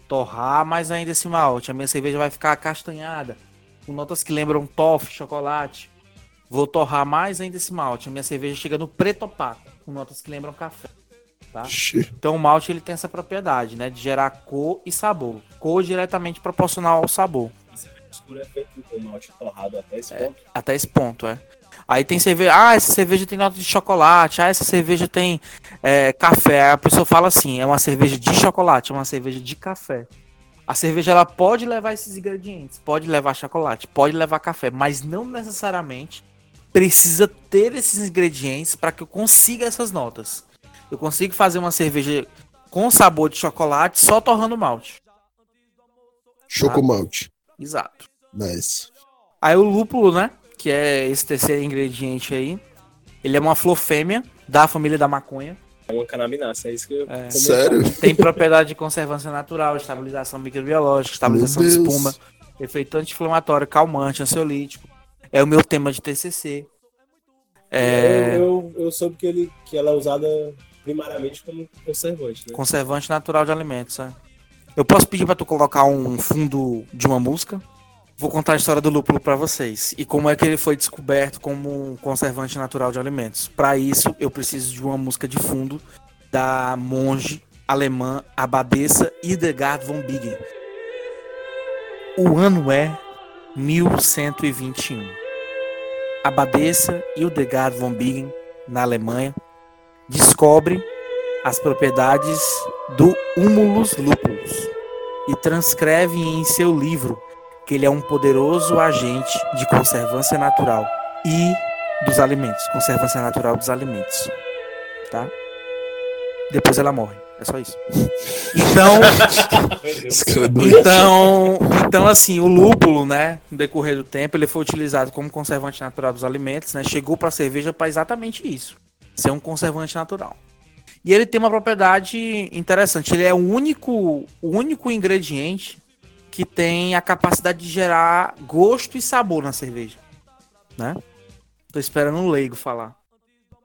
Torrar mais ainda esse malte. A minha cerveja vai ficar acastanhada, com notas que lembram toffee, chocolate. Vou torrar mais ainda esse malte. A minha cerveja chega no preto opaco, com notas que lembram café. Tá? Então o malte ele tem essa propriedade, né, de gerar cor e sabor. Cor diretamente proporcional ao sabor. A mistura é feita com malte torrado até esse ponto. Até esse ponto, é. Aí tem cerveja. Ah, essa cerveja tem nota de chocolate. Ah, essa cerveja tem é, café. Aí a pessoa fala assim: é uma cerveja de chocolate, é uma cerveja de café. A cerveja ela pode levar esses ingredientes, pode levar chocolate, pode levar café, mas não necessariamente precisa ter esses ingredientes para que eu consiga essas notas. Eu consigo fazer uma cerveja com sabor de chocolate só torrando malte. chocomalte. Exato. Nice. Aí o lúpulo, né? Que é esse terceiro ingrediente aí. Ele é uma flor fêmea da família da maconha. É uma canabinácea, é isso que eu é. Sério? Tem propriedade de conservância natural, estabilização microbiológica, estabilização de espuma, efeito anti-inflamatório, calmante, ansiolítico. É o meu tema de TCC. É Eu, eu, eu soube que, ele, que ela é usada primariamente como conservante, né? conservante natural de alimentos. é. Eu posso pedir pra tu colocar um fundo de uma música? Vou contar a história do lúpulo pra vocês e como é que ele foi descoberto como um conservante natural de alimentos. Pra isso, eu preciso de uma música de fundo da monge alemã abadesa Hildegard von Bingen. O ano é 1121. Abadesa Hildegard von Bingen, na Alemanha, descobre as propriedades do Humulus lupulus e transcreve em seu livro que ele é um poderoso agente de conservância natural e dos alimentos, conservância natural dos alimentos, tá? Depois ela morre, é só isso. Então, então, então assim, o lúpulo, né, no decorrer do tempo, ele foi utilizado como conservante natural dos alimentos, né? Chegou para a cerveja para exatamente isso, ser um conservante natural. E ele tem uma propriedade interessante, ele é o único, o único ingrediente que tem a capacidade de gerar gosto e sabor na cerveja, né? Tô esperando um leigo falar.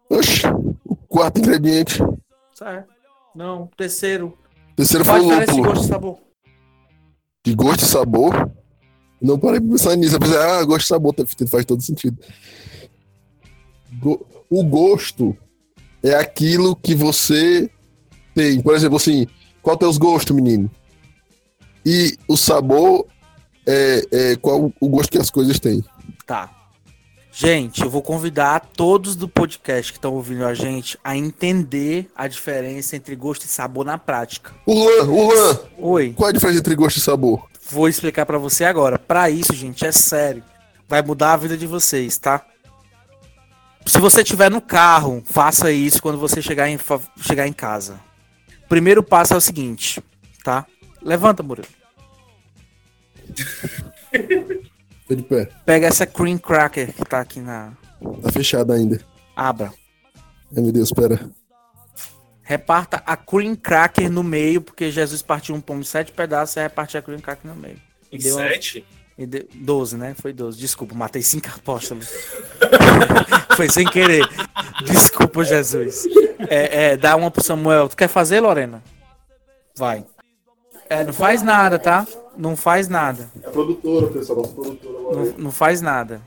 Oxi, o quarto ingrediente. Certo. Não, terceiro. O terceiro a foi o lúpulo. gosto e sabor? De gosto e sabor. Não parei pra pensar nisso. Eu pensei, ah, gosto e sabor faz todo sentido. Go- O gosto é aquilo que você tem. Por exemplo, assim, qual teus gostos, menino? E o sabor é, é qual o gosto que as coisas têm. Tá. Gente, eu vou convidar todos do podcast que estão ouvindo a gente a entender a diferença entre gosto e sabor na prática. O Luan, Oi, qual é a diferença entre gosto e sabor? vou explicar pra você agora. Pra isso, gente, é sério. Vai mudar a vida de vocês, tá? Se você estiver no carro, faça isso quando você chegar em, chegar em casa. Primeiro passo é o seguinte, tá? Levanta, Murilo. Tô de pé. Pega essa cream cracker que tá aqui na. Tá fechado ainda. Abra. Ai, meu Deus, espera. Reparta a cream cracker no meio, porque Jesus partiu um pão em sete pedaços e repartiu a cream cracker no meio. E deu uma- E deu- 12, né? Foi 12. Desculpa, matei cinco apóstolos. Foi sem querer. Desculpa, Jesus. É, é, dá uma pro Samuel. Tu quer fazer, Lorena? Vai. É, não faz nada, tá? Não faz nada. É produtora, pessoal, nossa produtora. Não, não faz nada.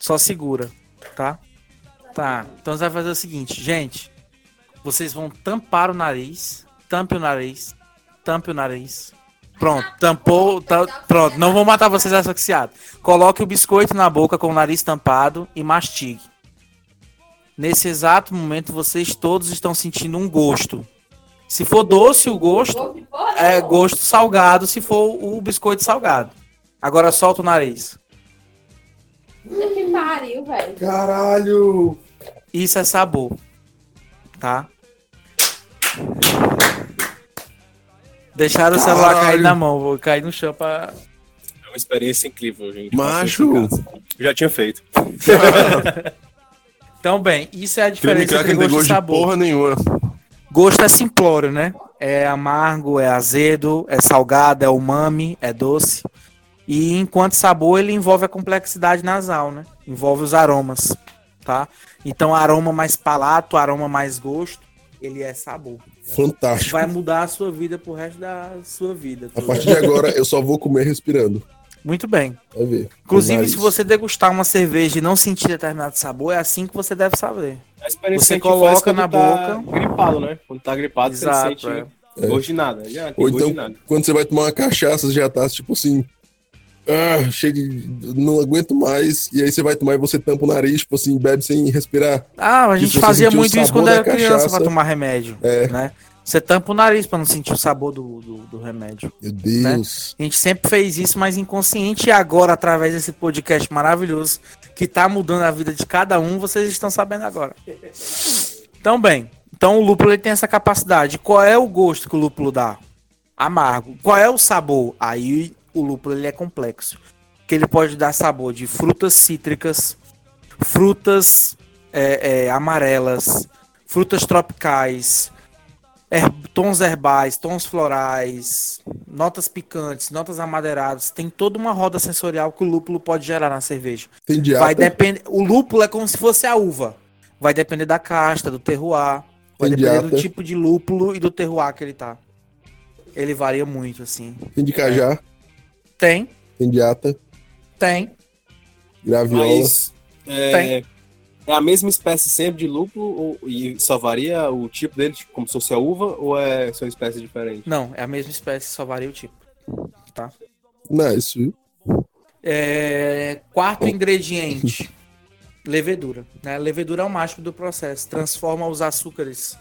Só segura, tá? Tá. Então você vai fazer o seguinte, gente. Vocês vão tampar o nariz. Tampe o nariz. Tampe o nariz. Pronto, tampou. tá- pronto, não vou matar vocês asfixiados. Coloque o biscoito na boca com o nariz tampado e mastigue. Nesse exato momento, vocês todos estão sentindo um gosto. Se for doce o gosto, é gosto salgado se for o biscoito salgado. Agora solta o nariz. Que pariu, velho. Caralho! Isso é sabor. Tá? Deixaram o celular Caralho. cair na mão. Vou cair no chão pra. É uma experiência incrível, gente. Macho! Já tinha feito. Então, bem, isso é a diferença entre não tem gosto e gosto de sabor. porra nenhuma. Gosto é simplório, né? É amargo, é azedo, é salgado, é umami, é doce. E enquanto sabor, ele envolve a complexidade nasal, né? Envolve os aromas, tá? Então, aroma mais palato, aroma mais gosto, ele é sabor. Fantástico. Vai mudar a sua vida pro resto da sua vida. A partir de agora, eu só vou comer respirando. Muito bem. Vai ver. Inclusive, Nariz. se você degustar uma cerveja e não sentir determinado sabor, é assim que você deve saber. A experiência Você coloca na tá boca. gripado, né? Quando tá gripado, Exato, você sente é. gosto de nada. Já Ou gosto então, de nada. quando você vai tomar uma cachaça, você já tá tipo assim. Ah, chega, não aguento mais. E aí você vai tomar e você tampa o nariz, tipo assim, bebe sem respirar. Ah, a gente você fazia sentiu o muito isso quando era criança cachaça. pra tomar remédio, É. né? Você tampa o nariz pra não sentir o sabor do, do, do remédio. Meu Deus. A gente sempre fez isso, mas inconsciente e agora, através desse podcast maravilhoso que tá mudando a vida de cada um, vocês estão sabendo agora. Então, bem, então o lúpulo ele tem essa capacidade. Qual é o gosto que o lúpulo dá? Amargo. Qual é o sabor? Aí o lúpulo ele é complexo. Que ele pode dar sabor de frutas cítricas, frutas é, é, amarelas, frutas tropicais, her- tons herbais, tons florais, notas picantes, notas amadeiradas. Tem toda uma roda sensorial que o lúpulo pode gerar na cerveja. Tem Vai depender. O lúpulo é como se fosse a uva. Vai depender da casta, do terroir. Vai Tem depender do tipo de lúpulo e do terroir que ele tá. Ele varia muito, assim. Tem de cajá. Tem, Tem diata. tem. Graviola. Mas é, é a mesma espécie sempre de lúpulo ou, e só varia o tipo dele, tipo, como se fosse a uva, ou é são espécies diferentes? Não, é a mesma espécie, só varia o tipo. Tá? Nice, viu? É, quarto ingrediente. Levedura. Né? Levedura é o mágico do processo. Transforma os açúcares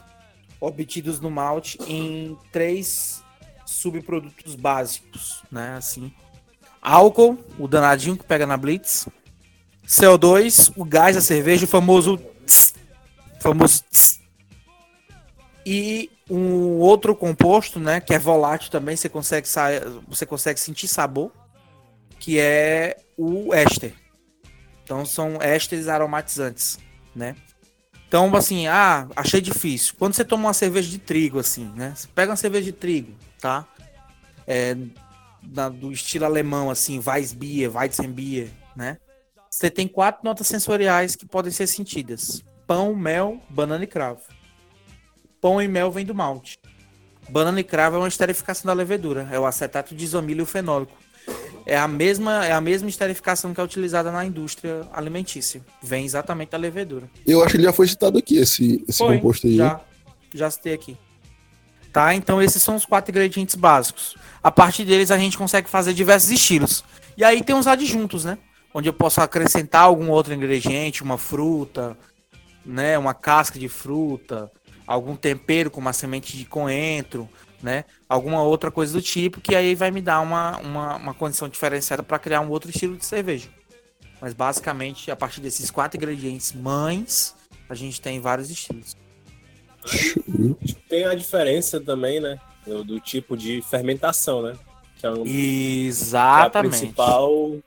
obtidos no malte em três subprodutos básicos, né? Assim, álcool, o danadinho que pega na blitz, CO2, o gás da cerveja, o famoso tss, famoso tss. e um outro composto, né, que é volátil também, você consegue você consegue sentir sabor, que é o éster. Então são ésteres aromatizantes, né? Então, assim, ah, achei difícil. Quando você toma uma cerveja de trigo, assim, né? Você pega uma cerveja de trigo, tá? É, da- do estilo alemão, assim, Weissbier, Weizenbier, né? Você tem quatro notas sensoriais que podem ser sentidas: pão, mel, banana e cravo. Pão e mel vem do malte. Banana e cravo é uma esterificação da levedura, é o acetato de isomílio fenólico. É a mesma é a mesma esterificação que é utilizada na indústria alimentícia. Vem exatamente da levedura. Eu acho que ele já foi citado aqui, esse, esse Foi, composto aí. Já, já citei aqui. Tá? Então esses são os quatro ingredientes básicos. A partir deles a gente consegue fazer diversos estilos. E aí tem os adjuntos, né? Onde eu posso acrescentar algum outro ingrediente, uma fruta, né? Uma casca de fruta, algum tempero como a semente de coentro, né? Alguma outra coisa do tipo, que aí vai me dar uma, uma, uma condição diferenciada para criar um outro estilo de cerveja. Mas basicamente, a partir desses quatro ingredientes mães, a gente tem vários estilos. Tem a diferença também, né? Do, do tipo de fermentação, né? Que é, um, que é a Exatamente. principal.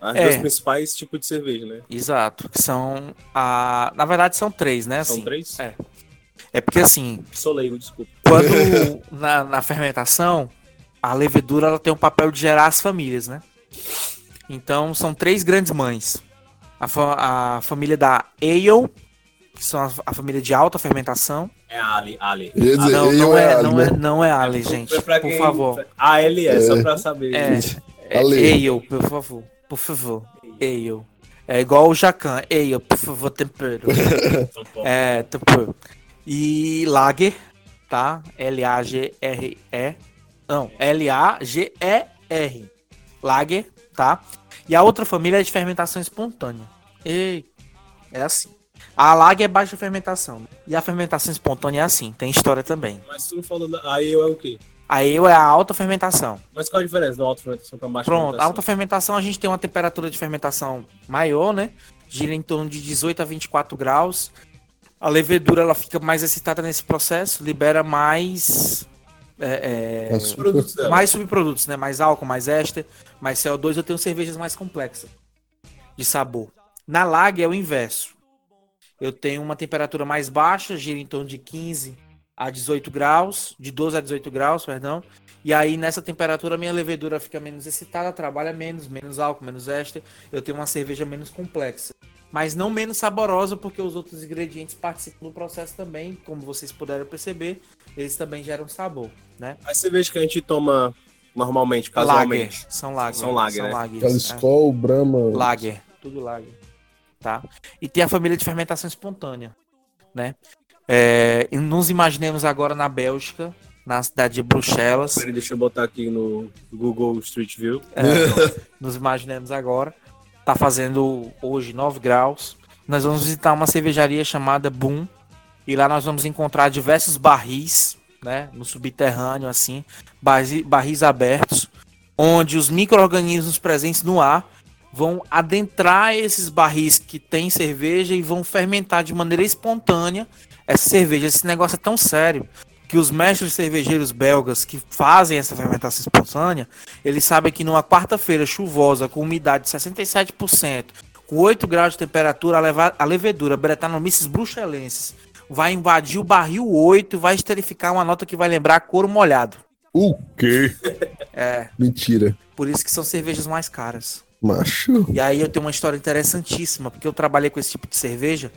As É. duas principais tipos de cerveja, né? Exato. Que são a. Na verdade, são três, né? São assim. três? É. É porque assim, Sou leigo, desculpa. quando na, na fermentação, a levedura ela tem um papel de gerar as famílias, né? Então são três grandes mães. A, fa- a família da Ale, que são a, a família de alta fermentação. É Ali, Ali. Dizer, não, não é é, Ali, não, né? é, não é Ali, gente. Foi pra Por quem- favor. A L é, só pra saber. É, é Ale. Ale, por favor. Por favor. Ale. É igual o Jacan. Ale, por favor, tempero. É, tempero. E Lager, tá? L-A-G-R-E. Não, L-A-G-E-R. Lager, tá? E a outra família é de fermentação espontânea. Ei, é assim. A Lager é baixa fermentação. E a fermentação espontânea é assim, tem história também. Mas tu não falou. da- Aí eu é o quê? A Ale é a alta fermentação. Mas qual a diferença da alta fermentação pra baixa Pronto, fermentação? alta fermentação a gente tem uma temperatura de fermentação maior, né? Gira em torno de 18 a 24 graus. A levedura ela fica mais excitada nesse processo, libera mais é, é, Açúcar. Produtos dela. mais subprodutos, né? Mais álcool, mais éster, mais CO2. Eu tenho cervejas mais complexas de sabor. Na Lager é o inverso. Eu tenho uma temperatura mais baixa, gira em torno de 15 a 18 graus, de 12 a 18 graus, perdão. E aí nessa temperatura a minha levedura fica menos excitada, trabalha menos, menos álcool, menos éster. Eu tenho uma cerveja menos complexa. Mas não menos saborosa, porque os outros ingredientes participam do processo também, como vocês puderam perceber, eles também geram sabor, né? As cervejas que a gente toma normalmente, Lager, casualmente. são lager, São lager, né? lagers, Aquela é. Skol, Brahma. Lager, tudo lager, tá? E tem a família de fermentação espontânea, né? É, e nos imaginemos agora na Bélgica, na cidade de Bruxelas, Peraí, Deixa eu botar aqui no Google Street View. É, nos imaginemos agora, tá fazendo hoje 9 graus. Nós vamos visitar uma cervejaria chamada Boom e lá nós vamos encontrar diversos barris, né, no subterrâneo assim, barris, barris abertos, onde os micro-organismos presentes no ar vão adentrar esses barris que tem cerveja e vão fermentar de maneira espontânea essa cerveja. Esse negócio é tão sério que os mestres cervejeiros belgas que fazem essa fermentação espontânea, eles sabem que numa quarta-feira chuvosa, com umidade de 67%, com 8 graus de temperatura, a, leva- a levedura Brettanomyces bruxelensis vai invadir o barril 8 e vai esterificar uma nota que vai lembrar couro molhado. O quê? É, Mentira. por isso que são cervejas mais caras. Macho. E aí eu tenho uma história interessantíssima, porque eu trabalhei com esse tipo de cerveja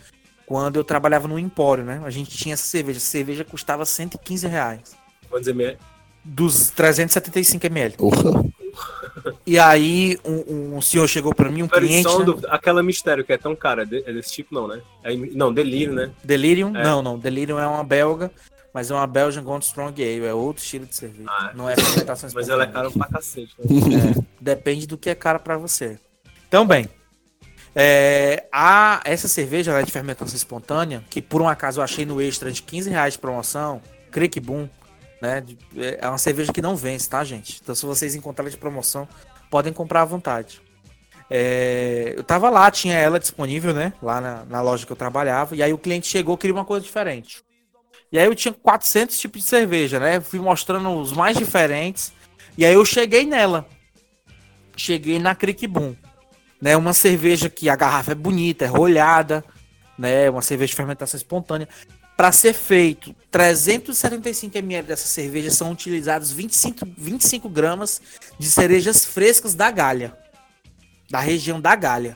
quando eu trabalhava no Empório, né? A gente tinha essa cerveja. Essa cerveja custava 115 reais. Quantos ml? Dos 375 ml. Porra. E aí um, um senhor chegou pra mim, um cliente, né? dúvida. Aquela mistério que é tão cara, é de- desse tipo não, né? É, não, delírio, né? Delirium? É. Não, não. Delirium é uma belga, mas é uma Belgian Gold Strong Ale. É outro estilo de cerveja. Ah, não é fermentação Mas ela é cara pra cacete. Né? É, depende do que é cara pra você. Então, bem, é, a, essa cerveja ela é de fermentação espontânea, que por um acaso eu achei no extra de 15 reais de promoção, Crick Boom, né? de- É uma cerveja que não vence, tá, gente? Então, se vocês encontrarem de promoção, podem comprar à vontade. É, eu tava lá, tinha ela disponível, né? Lá na, na loja que eu trabalhava, e aí o cliente chegou, queria uma coisa diferente. E aí eu tinha 400 tipos de cerveja, né? Fui mostrando os mais diferentes. E aí eu cheguei nela. Cheguei na Crick Boom. Né? Uma cerveja que a garrafa é bonita, é rolhada, né? Uma cerveja de fermentação espontânea. Para ser feito 375 ml dessa cerveja são utilizados 25, 25 gramas de cerejas frescas da Galha, da região da Galha,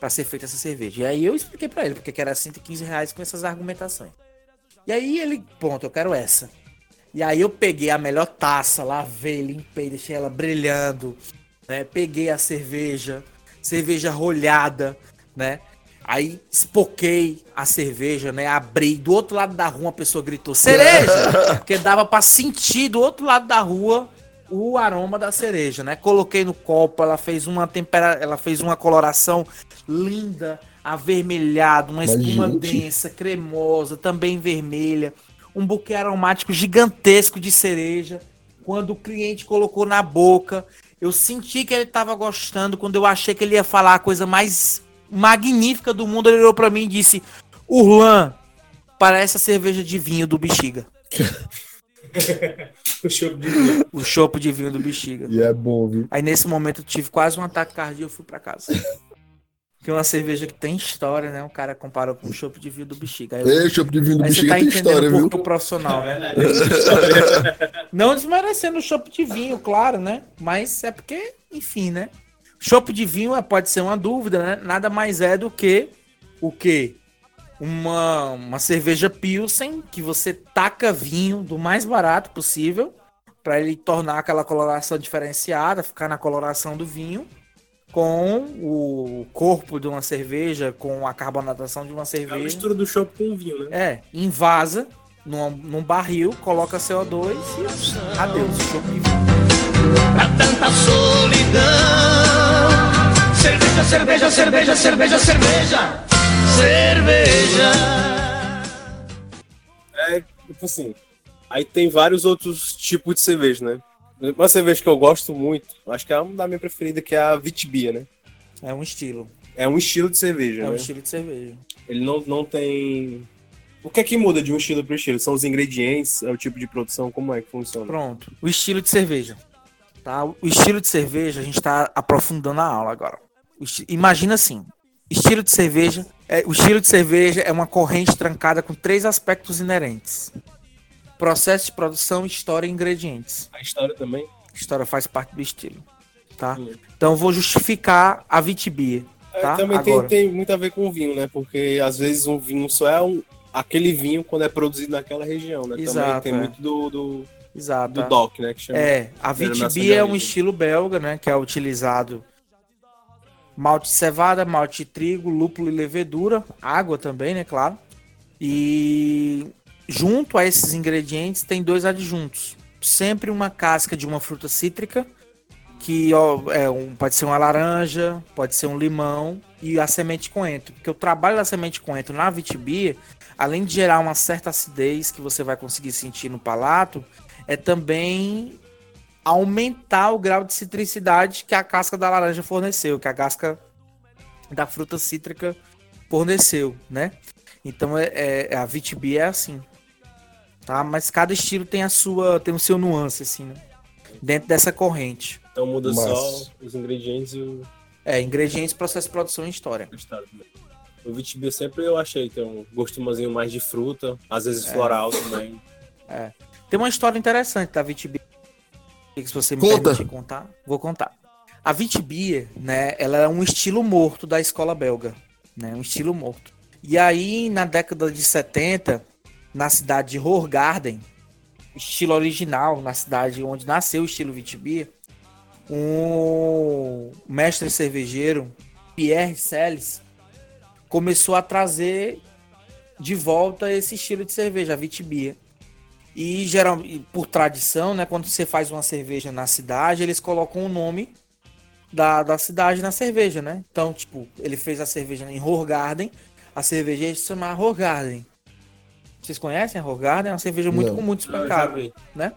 para ser feita essa cerveja. E aí eu expliquei para ele porque que era 115 reais com essas argumentações. E aí ele, pronto, eu quero essa. E aí eu peguei a melhor taça, lavei, limpei, deixei ela brilhando, né? Peguei a cerveja, cerveja rolhada, né? Aí espoquei a cerveja, né? Abri. Do outro lado da rua uma pessoa gritou cereja! Porque dava pra sentir do outro lado da rua o aroma da cereja, né? Coloquei no copo, ela fez uma tempera, ela fez uma coloração linda, avermelhada, uma Mas, espuma gente. densa, cremosa, também vermelha, um buquê aromático gigantesco de cereja. Quando o cliente colocou na boca, eu senti que ele estava gostando. Quando eu achei que ele ia falar a coisa mais magnífica do mundo, ele olhou para mim e disse: Urlan, parece a cerveja de vinho do Bexiga. O chope de vinho. O chopo de vinho do Bexiga. E é bom, viu? Aí nesse momento eu tive quase um ataque cardíaco e fui pra casa. Que é uma cerveja que tem história, né? O cara comparou com o chopp de vinho do Bexiga. Aí, eu- Ei, chopp de vinho do aí bexiga tá tem entendendo história, viu? o profissional, né? Não desmerecendo o chopp de vinho, claro, né? Mas é porque, enfim, né? Chopp de vinho é- pode ser uma dúvida, né? Nada mais é do que o quê? uma, uma cerveja Pilsen que você taca vinho do mais barato possível para ele tornar aquela coloração diferenciada, ficar na coloração do vinho com o corpo de uma cerveja, com a carbonatação de uma É a cerveja. mistura do chopp com o vinho, né? É, invasa num, num barril, coloca CO2 e adeus. chopp de vinho. Pra tanta solidão. Cerveja, cerveja, cerveja, cerveja, cerveja. Cerveja. É, tipo assim. Aí tem vários outros tipos de cerveja, né? Uma cerveja que eu gosto muito, acho que é uma da minha preferida, que é a Vitibia, né? É um estilo. É um estilo de cerveja, É um né? estilo de cerveja. Ele não, não tem. O que é que muda de um estilo para estilo? São os ingredientes, é o tipo de produção, como é que funciona? Pronto. O estilo de cerveja. Tá? O estilo de cerveja, a gente está aprofundando a aula agora. O esti- Imagina assim: estilo de cerveja. É, o estilo de cerveja é uma corrente trancada com três aspectos inerentes: processo de produção, história e ingredientes. A história também. História faz parte do estilo. Tá? Hum. Então eu vou justificar a Vitibia. É, Tá? também tem, tem muito a ver com o vinho, né? Porque às vezes um vinho só é um, aquele vinho quando é produzido naquela região, né? também Exato, tem é. muito do, do, Exato. do tá? DOC, né? Que chama. É, a Vitibia é um origem. estilo belga, né? Que é utilizado malte de cevada, malte de trigo, lúpulo e levedura, água também, né? Claro. E junto a esses ingredientes tem dois adjuntos. Sempre uma casca de uma fruta cítrica, que ó, é um, pode ser uma laranja, pode ser um limão, e a semente coentro. Porque o trabalho da semente coentro na Vitibia, além de gerar uma certa acidez que você vai conseguir sentir no palato, é também aumentar o grau de citricidade que a casca da laranja forneceu, que a casca da fruta cítrica forneceu, né? Então é, é- a Vitibia é assim, tá? Mas cada estilo tem a sua, tem o seu nuance assim, né? Dentro dessa corrente. Então muda Mas- só os ingredientes e o É, ingredientes, processo de produção e história. O Vitibia sempre eu achei tem um gostomazinho mais de fruta, às vezes É. floral também. Tem uma história interessante da Vitibia. que Se você me Conta. permitir contar, vou contar. A Vitibia, né, ela é um estilo morto da escola belga, né, um estilo morto. E aí, na década de 70, na cidade de Horgarden, estilo original, na cidade onde nasceu o estilo Vitibia, um mestre cervejeiro, Pierre Celis, começou a trazer de volta esse estilo de cerveja, a Vitibia. E geral, e por tradição, né, quando você faz uma cerveja na cidade, eles colocam o nome da, da cidade na cerveja, né? Então, tipo, ele fez a cerveja em Horgarden, a cerveja se chamar Horgarden. Vocês conhecem a Horgarden? É uma cerveja muito Não. comum de supermercado, né?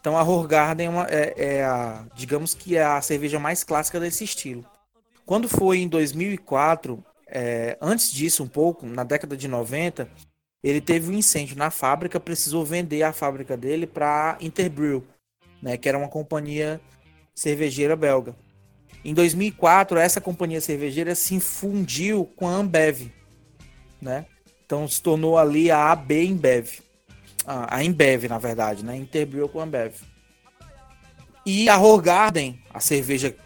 Então a Horgarden é, uma, é, é a, digamos que é a cerveja mais clássica desse estilo. Quando foi em 2004, é, antes disso um pouco, na década de 90, ele teve um incêndio na fábrica, precisou vender a fábrica dele para Interbrew, né, que era uma companhia cervejeira belga. Em 2004, essa companhia cervejeira se fundiu com a Ambev, né? Então se tornou ali a AB Embev. A Embev, na verdade, né? Interbrew com a Ambev. E a Horgarden, a cerveja,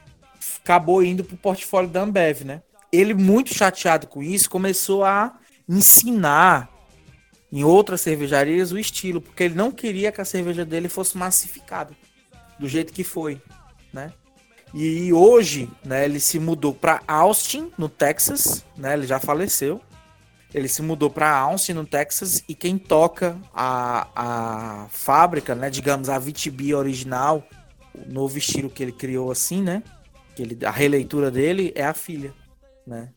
acabou indo pro portfólio da Ambev, né? Ele, muito chateado com isso, começou a ensinar em outras cervejarias o estilo, porque ele não queria que a cerveja dele fosse massificada do jeito que foi, né? E hoje, né, ele se mudou para Austin, no Texas, né? Ele já faleceu. Ele se mudou para Austin, no Texas, e quem toca a, a fábrica, né, digamos a VTB original, o novo estilo que ele criou assim, né? Que ele, a releitura dele é a filha, né?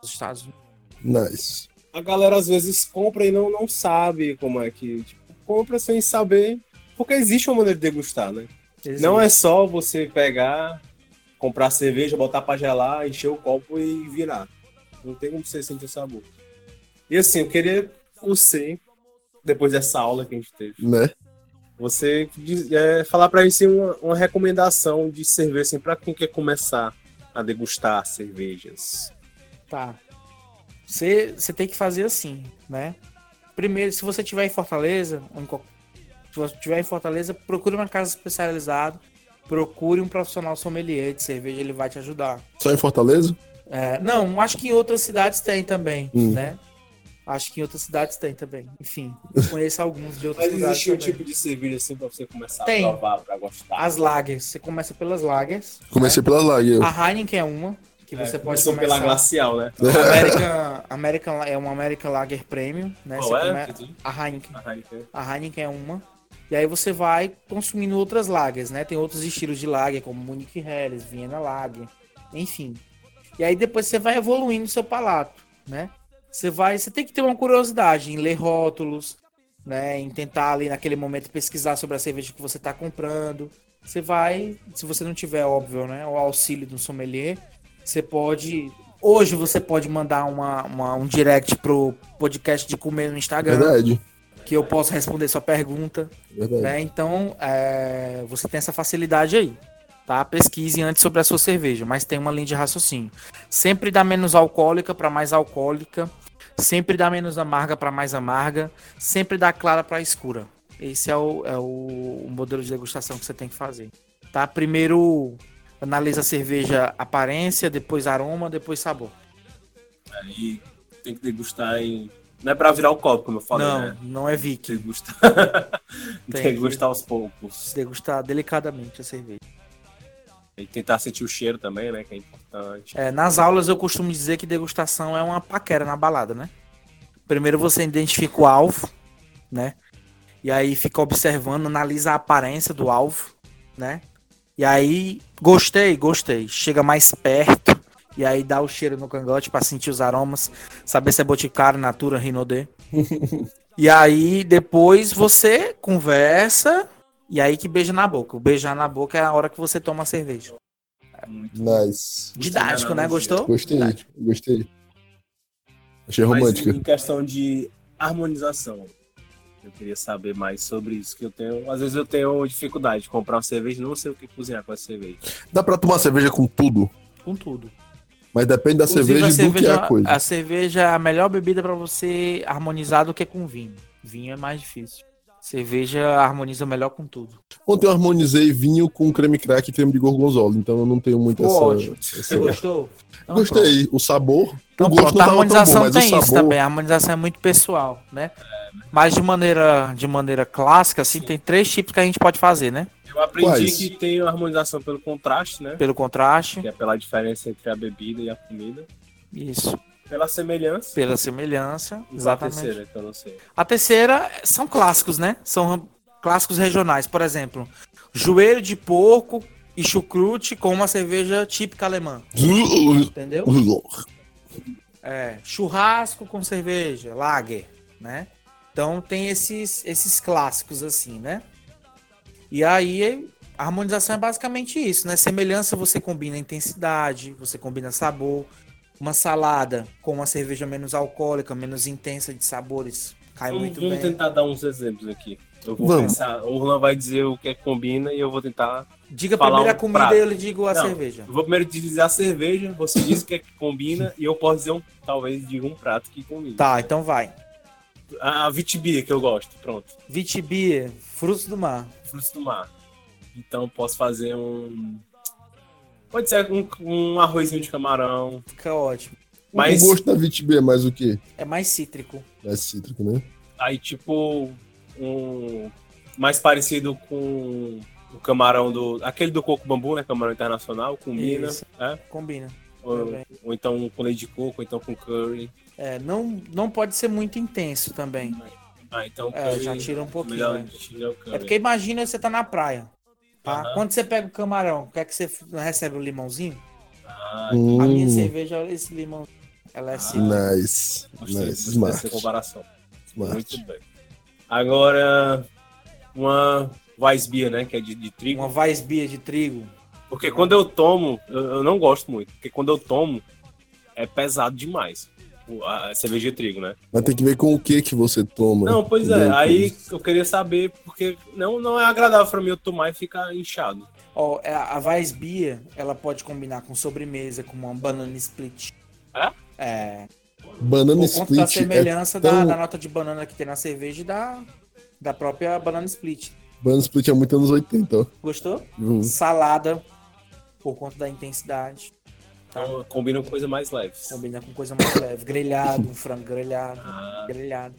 Dos Estados Unidos. Nice. A galera às vezes compra e não, não sabe como é que. Tipo, compra sem saber. Porque existe uma maneira de degustar, né? Não é só você pegar, comprar cerveja, botar pra gelar, encher o copo e virar. Não tem como você sentir o sabor. E assim, eu queria você, depois dessa aula que a gente teve, Né? você é, falar pra gente assim, uma, uma recomendação de cerveja assim, pra quem quer começar a degustar cervejas. Tá. Você, você tem que fazer assim, né? Primeiro, se você estiver em Fortaleza, ou em qual- se você estiver em Fortaleza, procure uma casa especializada, procure um profissional sommelier de cerveja, ele vai te ajudar. Só em Fortaleza? É, não, acho que em outras cidades tem também, Hum. né? Acho que em outras cidades tem também. Enfim, eu conheço alguns de outras Mas cidades existe um também. tipo de cerveja assim pra você começar Tem. a provar, pra gostar. As lagers. Você começa pelas lagers. Comecei pela Lager. A Heineken é uma que É, você pode começou começar. pela glacial, né? American, American, é uma American Lager Premium, né? Qual Você é? come- A Heineken. A Heineken. A Heineken é uma. E aí você vai consumindo outras lagers, né? Tem outros estilos de lager, como Munich Helles, Viena Lager, enfim. E aí depois você vai evoluindo o seu palato, né? Você vai, você tem que ter uma curiosidade em ler rótulos, né? Em tentar ali naquele momento pesquisar sobre a cerveja que você está comprando. Você vai, se você não tiver óbvio, né, o auxílio do sommelier, você pode Hoje você pode mandar uma, uma- um direct pro podcast de comer no Instagram, Verdade. que eu posso responder sua pergunta Verdade. né? Então, é, você tem essa facilidade aí, tá? Pesquise antes sobre a sua cerveja, mas tem uma linha de raciocínio. Sempre dá menos alcoólica para mais alcoólica, sempre dá menos amarga para mais amarga, sempre dá clara para escura. Esse é, o, é o, o modelo de degustação que você tem que fazer, tá? Primeiro analisa a cerveja aparência, depois aroma, depois sabor. Aí tem que degustar em. Não é pra virar o copo, como eu falei, não, né? não é Viking. Degustar. Tem degustar aos poucos. Degustar delicadamente a cerveja. E tentar sentir o cheiro também, né? Que é importante. É, nas aulas eu costumo dizer que degustação é uma paquera na balada, né? Primeiro você identifica o alvo, né? E aí fica observando, analisa a aparência do alvo, né? E aí, gostei, gostei. Chega mais perto e aí dá o cheiro no cangote pra sentir os aromas, saber se é boticário, natura, rinodê. e aí depois você conversa e aí que beija na boca. O beijar na boca é a hora que você toma a cerveja. Nice. Didático, né? Gostou? Gostei, gostei. Achei Mas romântica. em questão de harmonização, eu queria saber mais sobre isso, que eu tenho. Às vezes eu tenho dificuldade de comprar uma cerveja e não sei o que cozinhar com essa cerveja. Dá pra tomar cerveja com tudo, Com tudo. mas depende da Inclusive, cerveja e do que é a coisa. a cerveja é a melhor bebida para você harmonizar do que com vinho. Vinho é mais difícil. Cerveja harmoniza melhor com tudo. Ontem eu harmonizei vinho com creme crack e creme de gorgonzola, então eu não tenho muito Ficou essa. ótimo. Você gostou? Então, Gostei. O sabor. Então, o gosto pronto, não a tava tão bom, harmonização mas tem o isso sabor. também. A harmonização é muito pessoal, né? Mas de maneira, de maneira clássica, assim, tem três tipos que a gente pode fazer, né? Eu aprendi Quais? que tem a harmonização pelo contraste, né? Pelo contraste. Que é pela diferença entre a bebida e a comida. Isso. Pela semelhança. Pela semelhança. E a Exatamente. terceira, eu não sei. A terceira são clássicos, né? São clássicos regionais. Por exemplo, joelho de porco e chucrute com uma cerveja típica alemã. Entendeu? É, churrasco com cerveja, lager, né? Então tem esses, esses clássicos assim, né? E aí a harmonização é basicamente isso, né? Semelhança você combina intensidade, você combina sabor. Uma salada com uma cerveja menos alcoólica, menos intensa de sabores, cai Vamos, muito vamos bem. tentar dar uns exemplos aqui. Eu vou Vamos. pensar. O Orlan vai dizer o que é que combina e eu vou tentar. Diga falar primeiro a um comida prato. e eu lhe digo a Não, cerveja. Eu vou primeiro dizer a cerveja, você diz o que é que combina e eu posso dizer um, talvez diga um prato que combina. Tá, então vai. A Vitibia que eu gosto, pronto. Vitibia, frutos do mar. Frutos do mar. Então posso fazer um. Pode ser um, um arrozinho de camarão. Fica ótimo. Mas O gosto da VTB é mais o quê? É mais cítrico. Mais cítrico, né? aí, tipo, um. Mais parecido com o camarão do. Aquele do coco bambu, né? Camarão internacional, combina. Isso. né? Combina. Ou, ou então com leite de coco, ou então com curry. É, não, não pode ser muito intenso também. Ah, então É, curry. já tira um pouquinho, Melhor né? tira o curry. É porque imagina você tá na praia. Tá? Aham. Quando você pega o camarão, quer que você recebe o limãozinho? Ah, A minha Hum, cerveja, olha esse limão. Ela é cítrica. nice. gostei, Nice. gostei Smart. dessa comparação. Smart. Muito bem. Agora, uma Weissbier, né? Que é de, de trigo. Uma Weissbier de trigo. Porque quando eu tomo, eu, eu não gosto muito. Porque quando eu tomo, é pesado demais. A cerveja de trigo, né? Mas tem que ver com o que que você toma. Não, pois é. Aí eu queria saber, porque não, não é agradável pra mim eu tomar e ficar inchado. Ó, é, a Weissbier, ela pode combinar com sobremesa, com uma banana split. É? É. Banana Por conta da split é semelhança da, tão- da nota de banana que tem na cerveja e da, da própria banana split. Banana split é muito anos 80, ó. Gostou? Hum. Salada, por conta da intensidade. Então, combina com coisa mais leve. Combina com coisa mais leve. Grelhado, um frango grelhado. Ah, Grelhado.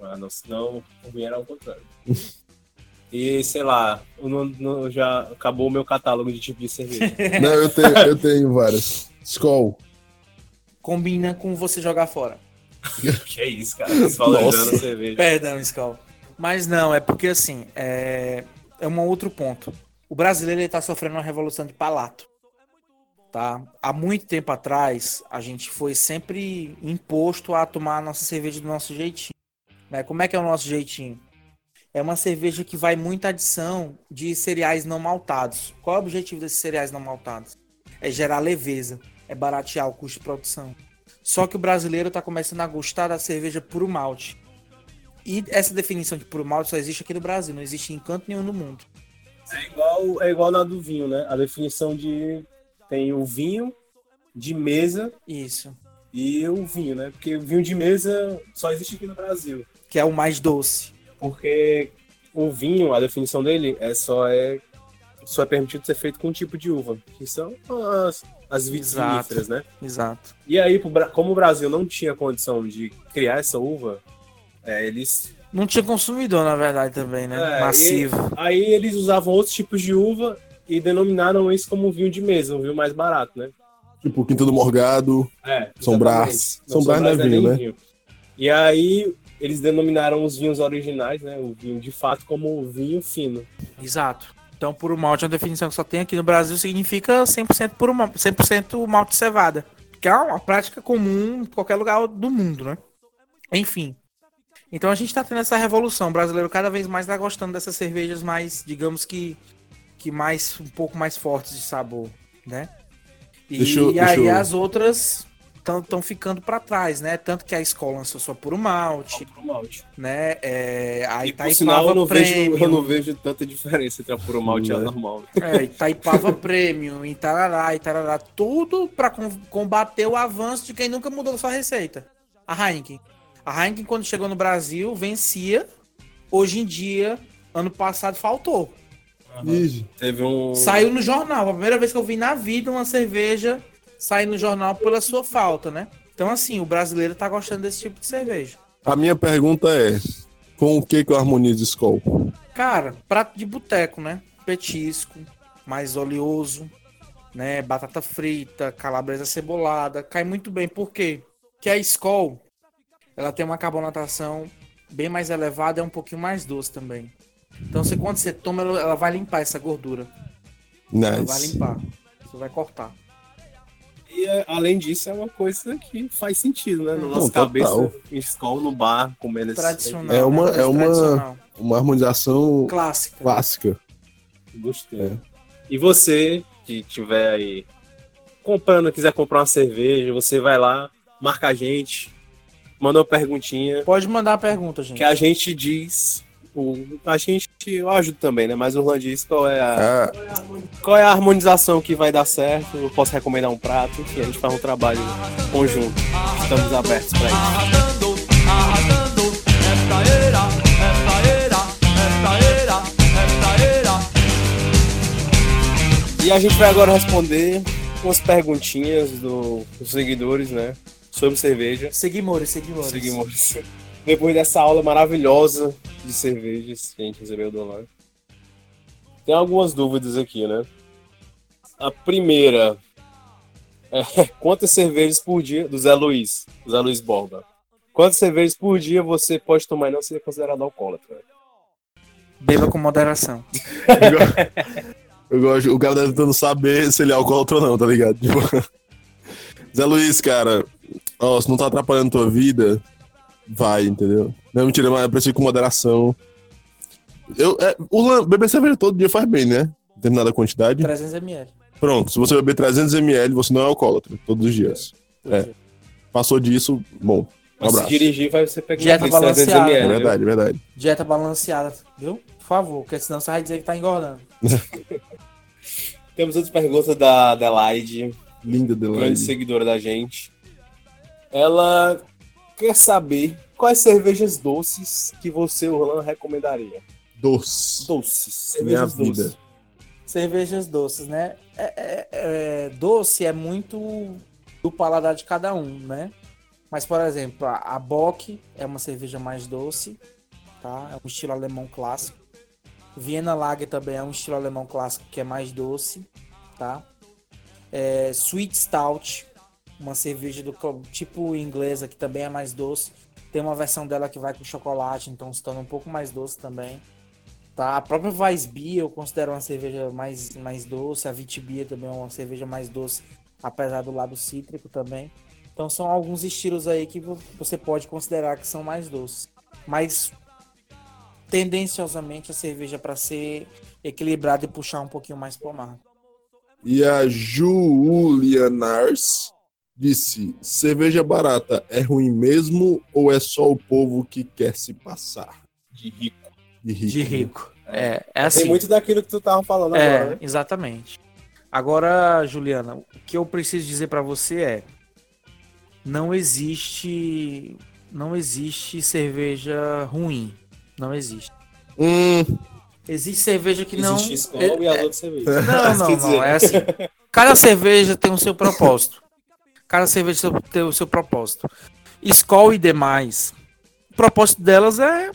ah, não, senão combina ao contrário. E sei lá, eu não, não- já acabou o meu catálogo de tipo de cerveja. Não, eu tenho, eu tenho várias. Skull. Combina com você jogar fora. que é isso, cara? Desvalorizando a cerveja. Perdão, Skull. Mas não, é porque assim, é, é um outro ponto. O brasileiro ele tá sofrendo uma revolução de palato. Tá? Há muito tempo atrás, a gente foi sempre imposto a tomar a nossa cerveja do nosso jeitinho. Né? Como é que é o nosso jeitinho? É uma cerveja que vai muita adição de cereais não maltados. Qual é o objetivo desses cereais não maltados? É gerar leveza, é baratear o custo de produção. Só que o brasileiro está começando a gostar da cerveja puro malte. E essa definição de puro malte só existe aqui no Brasil, não existe em canto nenhum no mundo. É igual, é igual na do vinho, né? A definição de. Tem o vinho de mesa Isso. e o vinho, né? Porque o vinho de mesa só existe aqui no Brasil. Que é o mais doce. Porque o vinho, a definição dele é só é só é permitido ser feito com um tipo de uva, que são as, as viníferas, né? Exato. E aí, como o Brasil não tinha condição de criar essa uva, é, eles Não tinha consumidor, na verdade, também, né? É, Massivo. aí eles usavam outros tipos de uva e denominaram isso como vinho de mesa, um vinho mais barato, né? Tipo, Quinta do Morgado. É, São. Brás. Não, São Brás não é nem vinho, né? E aí eles denominaram os vinhos originais, né? O vinho de fato como vinho fino. Exato. Então, puro malte é uma definição que só tem aqui no Brasil, significa 100% puro malte, 100% malte de cevada. Que é uma prática comum em qualquer lugar do mundo, né? Enfim. Então a gente tá tendo essa revolução. O brasileiro cada vez mais tá gostando dessas cervejas mais, digamos que, que mais, um pouco mais fortes de sabor, né? E Deixa eu- deixa aí eu- as outras estão ficando para trás, né? Tanto que a escola lançou só puro malte, Puro malte. né? É, a E por sinal, eu Itaipava não, vejo, eu não vejo tanta diferença entre a puro malte e a Né? normal. É, Itaipava Premium, e tarará, e tarará, tudo pra com- combater o avanço de quem nunca mudou sua receita. A Heineken. A Heineken, quando chegou no Brasil, vencia. Hoje em dia, ano passado, faltou. Teve um. Saiu no jornal. A primeira vez que eu vi na vida uma cerveja sair no jornal pela sua falta, né? Então, assim, o brasileiro tá gostando desse tipo de cerveja. A minha pergunta é: com o que que eu harmonizo Skull? Cara, prato de boteco, né? Petisco, mais oleoso, né? Batata frita, calabresa cebolada, cai muito bem. Por quê? Porque a Skol, ela tem uma carbonatação bem mais elevada e é um pouquinho mais doce também. Então, você, quando você toma, ela, ela vai limpar essa gordura. Ela vai Nice. limpar. Você vai cortar. E é, além disso, é uma coisa que faz sentido, né? Na Não, nossa total. cabeça, em escola, no bar, comendo esse. Tradicional. É uma- né? é uma- Tradicional. Uma harmonização Clássica. clássica. Gostei. É. E você que tiver aí comprando, quiser comprar uma cerveja, você vai lá, marca a gente, manda uma perguntinha, Pode mandar a pergunta, gente. que a gente diz. O, a gente, eu ajudo também, né? Mas o Orlan diz qual é, a, Ah, qual é a harmonização que vai dar certo. Eu posso recomendar um prato, enfim, a gente faz um trabalho conjunto. Estamos abertos para isso. Arrasando, arrasando, esta era, esta era, esta era, esta era. E a gente vai agora responder umas perguntinhas do- dos seguidores, né? Sobre cerveja. Seguimores, seguimores. Seguimos. Depois dessa aula maravilhosa de cervejas que a gente recebeu do Orlando. Tem algumas dúvidas aqui, né? A primeira é quantas cervejas por dia do Zé Luiz, Zé Luiz Borba. Quantas cervejas por dia você pode tomar e não ser considerado alcoólatra? Beba com moderação. eu gosto. O cara deve tentando saber se ele é alcoólatra ou não, tá ligado? Tipo, Zé Luiz, cara, ó, se não tá atrapalhando tua vida, vai, entendeu? Não, mentira, mas eu preciso com moderação. Eu, é, o beber cerveja todo dia faz bem, né? Determinada quantidade. 300 ml. Pronto, se você beber 300ml, você não é alcoólatra, todos os dias. É. Passou disso, bom, um Mas se abraço. dirigir, vai você pegar Dieta 300 balanceada. ml, É verdade, é verdade. Dieta balanceada, viu? Por favor, porque senão você vai dizer que tá engordando. Temos outras perguntas da Adelaide, Linda grande Adelaide. seguidora da gente. Ela quer saber quais cervejas doces que você, Orlando, recomendaria. Doce. Doces. Minha Cervejas vida. doces. Cervejas doces, né? É, é- é- doce é muito do paladar de cada um, né? Mas, por exemplo, a, a Bock é uma cerveja mais doce, tá? É um estilo alemão clássico. Viena Lager também é um estilo alemão clássico que é mais doce, tá? É, Sweet Stout, uma cerveja do tipo inglesa que também é mais doce. Tem uma versão dela que vai com chocolate, então se torna um pouco mais doce também. Tá? A própria Weissbier eu considero uma cerveja mais, mais doce. A Vitbier também é uma cerveja mais doce, apesar do lado cítrico também. Então são alguns estilos aí que vo- você pode considerar que são mais doces. Mas tendenciosamente a cerveja para ser equilibrada e puxar um pouquinho mais pro amargo. E a Julianars disse: cerveja barata é ruim mesmo ou é só o povo que quer se passar? De rico. De rico. De rico. É, é assim. Tem muito daquilo que tu tava falando É, agora, né? exatamente. Agora, Juliana, o que eu preciso dizer pra você é: não existe, não existe cerveja ruim, não existe. Hum, Existe cerveja que não. Existe escola e as outras cervejas. Não, não, não. É assim. Cada cerveja tem o seu propósito. Cada cerveja tem o seu propósito. Skol e demais. O propósito delas é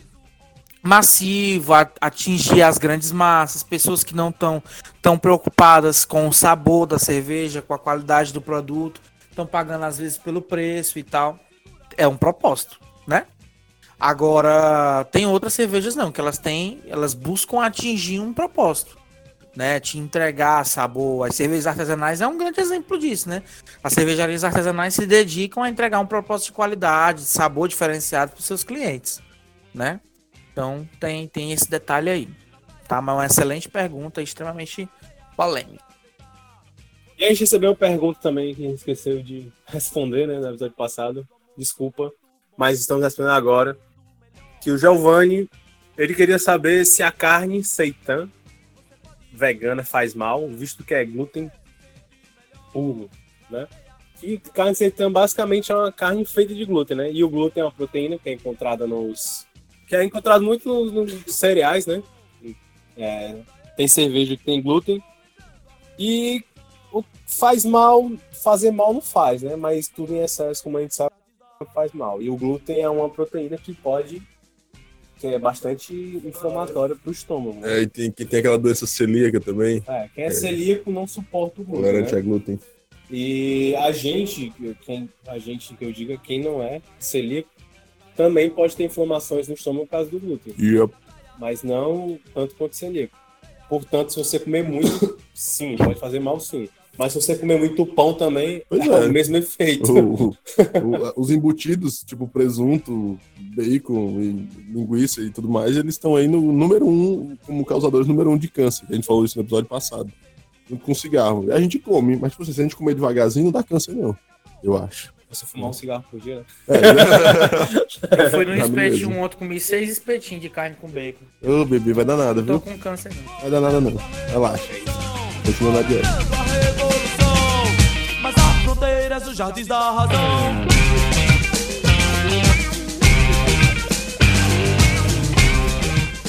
massivo, atingir as grandes massas, pessoas que não estão tão preocupadas com o sabor da cerveja, com a qualidade do produto, estão pagando às vezes pelo preço e tal. É um propósito, né? Agora, tem outras cervejas não, que elas têm, elas buscam atingir um propósito, né? Te entregar sabor. As cervejas artesanais é um grande exemplo disso, né? As cervejarias artesanais se dedicam a entregar um propósito de qualidade, de sabor diferenciado para os seus clientes, né? Então, tem, tem esse detalhe aí. Tá, mas é uma excelente pergunta, extremamente polêmica. E a gente recebeu uma pergunta também que a gente esqueceu de responder, né, no episódio passado. Desculpa, mas estamos respondendo agora. Que o Giovanni, ele queria saber se a carne seitan vegana faz mal, visto que é glúten puro, né? Que carne seitan basicamente é uma carne feita de glúten, né? E o glúten é uma proteína que é encontrada nos... Que é encontrado muito nos, nos cereais, né? É, tem cerveja que tem glúten. E o faz mal, fazer mal não faz, né? Mas tudo em excesso, como a gente sabe, faz mal. E o glúten é uma proteína que pode que é bastante inflamatória para o estômago. né? é, e tem, que tem aquela doença celíaca também, É, quem é celíaco não suporta o glúten. tolerante né? a glúten. E a gente, quem, a gente que eu diga, quem não é celíaco, também pode ter inflamações no estômago por causa do glúten. Yup. mas não tanto quanto celíaco. Portanto, se você comer muito, sim, pode fazer mal sim. Mas se você comer muito pão também, Pois é, é. o mesmo efeito. O- o- os embutidos, tipo presunto, bacon e linguiça e tudo mais, eles estão aí no número um, como causadores número um de câncer. A gente falou isso no episódio passado. Junto com cigarro. E a gente come, mas tipo, assim, se a gente comer devagarzinho, não dá câncer, não. Eu acho. Você fumar um cigarro por dia, né? Eu fui no Tá espetinho mesmo. ontem, comi seis espetinhos de carne com bacon. Ô, bebê, vai dar nada, Não tô viu? com câncer não. Vai dar nada, não. Relaxa. Continua na fronteiras dos jardins da razão.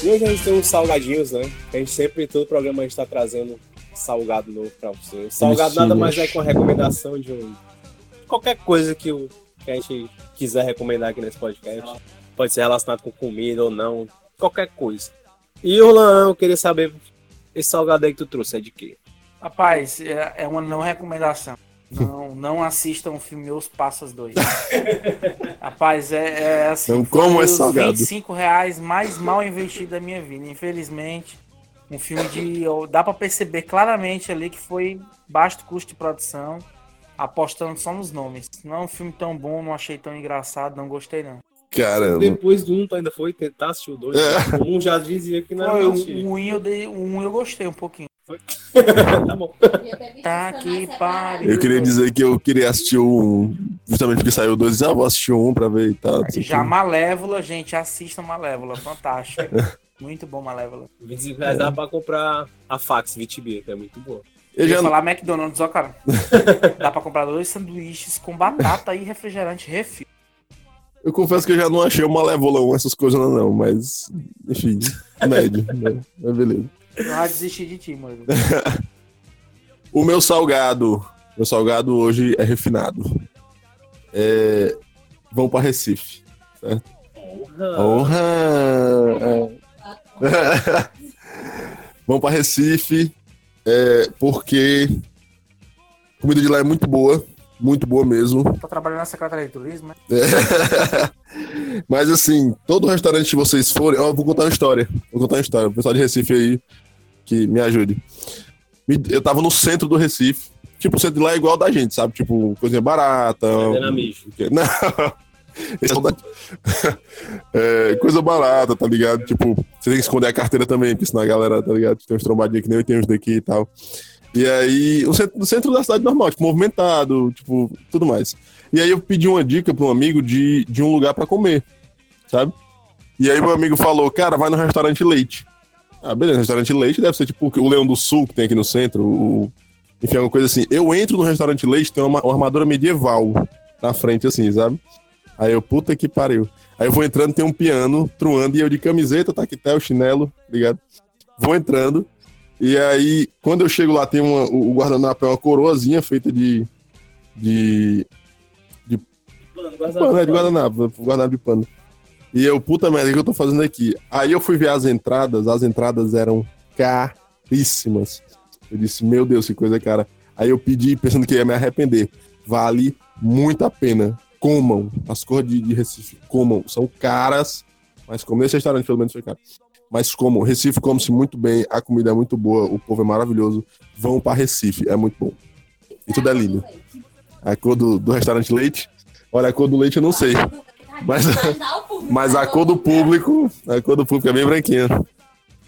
E hoje a gente tem uns salgadinhos, né? A gente sempre, em todo programa, a gente tá trazendo salgado novo pra você. Salgado nada mais é que uma recomendação de um. Qualquer coisa que, o, que a gente quiser recomendar aqui nesse podcast. Pode ser relacionado com comida ou não. Qualquer coisa. E o Lan, eu queria saber, esse salgado aí que tu trouxe é de quê? Rapaz, é é uma não recomendação. Não, não assistam o filme Os Passos 2. Rapaz, é, é assim. Não como é os salgado. 25 reais mais mal investido da minha vida. Infelizmente, um filme de. Dá pra perceber claramente ali que foi baixo custo de produção, apostando só nos nomes. Não é um filme tão bom, não achei tão engraçado, não gostei não. Caramba. Depois do 1, tu ainda foi tentar assistir o 2. É. O 1 já dizia que não Foi, era o, assistir. o 1 eu, dei- o um eu gostei um pouquinho. Tá bom. Tá que pariu. Eu queria dizer que eu queria assistir o um, justamente porque saiu dois, ah, vou assistir um pra ver e tal. Já. Malévola, gente, assistam Malévola, fantástico. Muito bom Malévola. 25 reais dá pra comprar a fax Vitibia, que é muito boa. Eu Eu ia já, falar McDonald's, ó, cara. Dá pra comprar dois sanduíches com batata e refrigerante refil. Eu confesso que eu já não achei o Malévolão, essas coisas não, não, mas, enfim, médio, né? Mas beleza. Eu já desisti de ti, mano. O meu salgado, meu salgado hoje é refinado. É, vão para Recife, certo? Honra! É. vão para Recife, é, porque a comida de lá é muito boa, muito boa mesmo. Tô trabalhando na Secretaria de Turismo, né? É. Mas assim, todo restaurante que vocês forem, ó, vou contar uma história. Vou contar uma história. O pessoal de Recife aí que me ajude. Eu tava no centro do Recife. Tipo, o centro de lá é igual da gente, sabe? Tipo, coisinha barata. Dinamismo. Não. É É, coisa barata, tá ligado? Tipo, você tem que esconder a carteira também, porque senão a galera, tá ligado? Tem uns trombadinhos que nem eu tenho uns daqui e tal. E aí, o centro, o centro da cidade normal, tipo, movimentado, tipo, tudo mais. E aí eu pedi uma dica pra um amigo de, de um lugar pra comer, sabe? E aí meu amigo falou, cara, vai no restaurante Leite. Ah, beleza, restaurante Leite deve ser tipo o Leão do Sul, que tem aqui no centro, o... enfim, alguma coisa assim. Eu entro no restaurante Leite, tem uma, uma armadura medieval na frente, assim, sabe? Aí eu, puta que pariu. Aí eu vou entrando, tem um piano, truando, e eu de camiseta, taquetel, chinelo, ligado? Vou entrando, e aí, quando eu chego lá, tem uma, o guardanapo é uma coroazinha feita de. de. Pano, é, de guardanapo, guardanapo de pano. E eu, puta merda, o que eu tô fazendo aqui? Aí eu fui ver as entradas, as entradas eram caríssimas. Eu disse, meu Deus, que coisa cara. Aí eu pedi, pensando que ia me arrepender. Vale muito a pena. Comam. As cores de, de Recife, comam. São caras, mas como nesse restaurante, pelo menos foi caro. Mas comam. Recife come-se muito bem, a comida é muito boa, o povo é maravilhoso. Vão pra Recife, é muito bom. E tudo é lindo. A cor do, do restaurante Leite, olha, a cor do leite eu não sei. Mas, mas a cor do público, a cor do público é bem branquinha.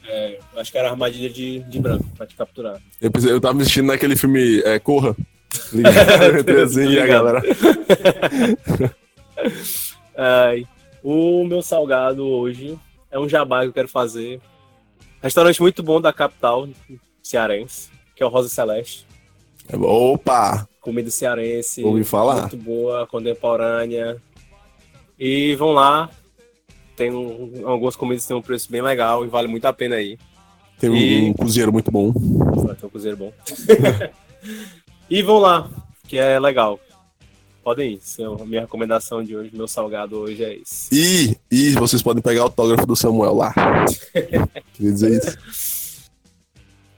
É, acho que era armadilha de, de branco pra te capturar. Eu, pensei, eu tava me assistindo naquele filme é, Corra. Ligado? Eu entrei assim, e a galera. Ai, o meu salgado hoje é um jabá que eu quero fazer. Restaurante muito bom da capital cearense, que é o Rosa Celeste. Opa! Comida cearense. Ouvi falar. Muito boa, contemporânea. E vão lá. Tem um- algumas comidas que têm um preço bem legal e vale muito a pena aí. Tem um, E- um cozinheiro muito bom. Vai ter um cozinheiro bom. e vão lá, que é legal. Podem ir. A minha recomendação de hoje. Meu salgado hoje é esse. E, e vocês podem pegar o autógrafo do Samuel lá. Queria dizer isso.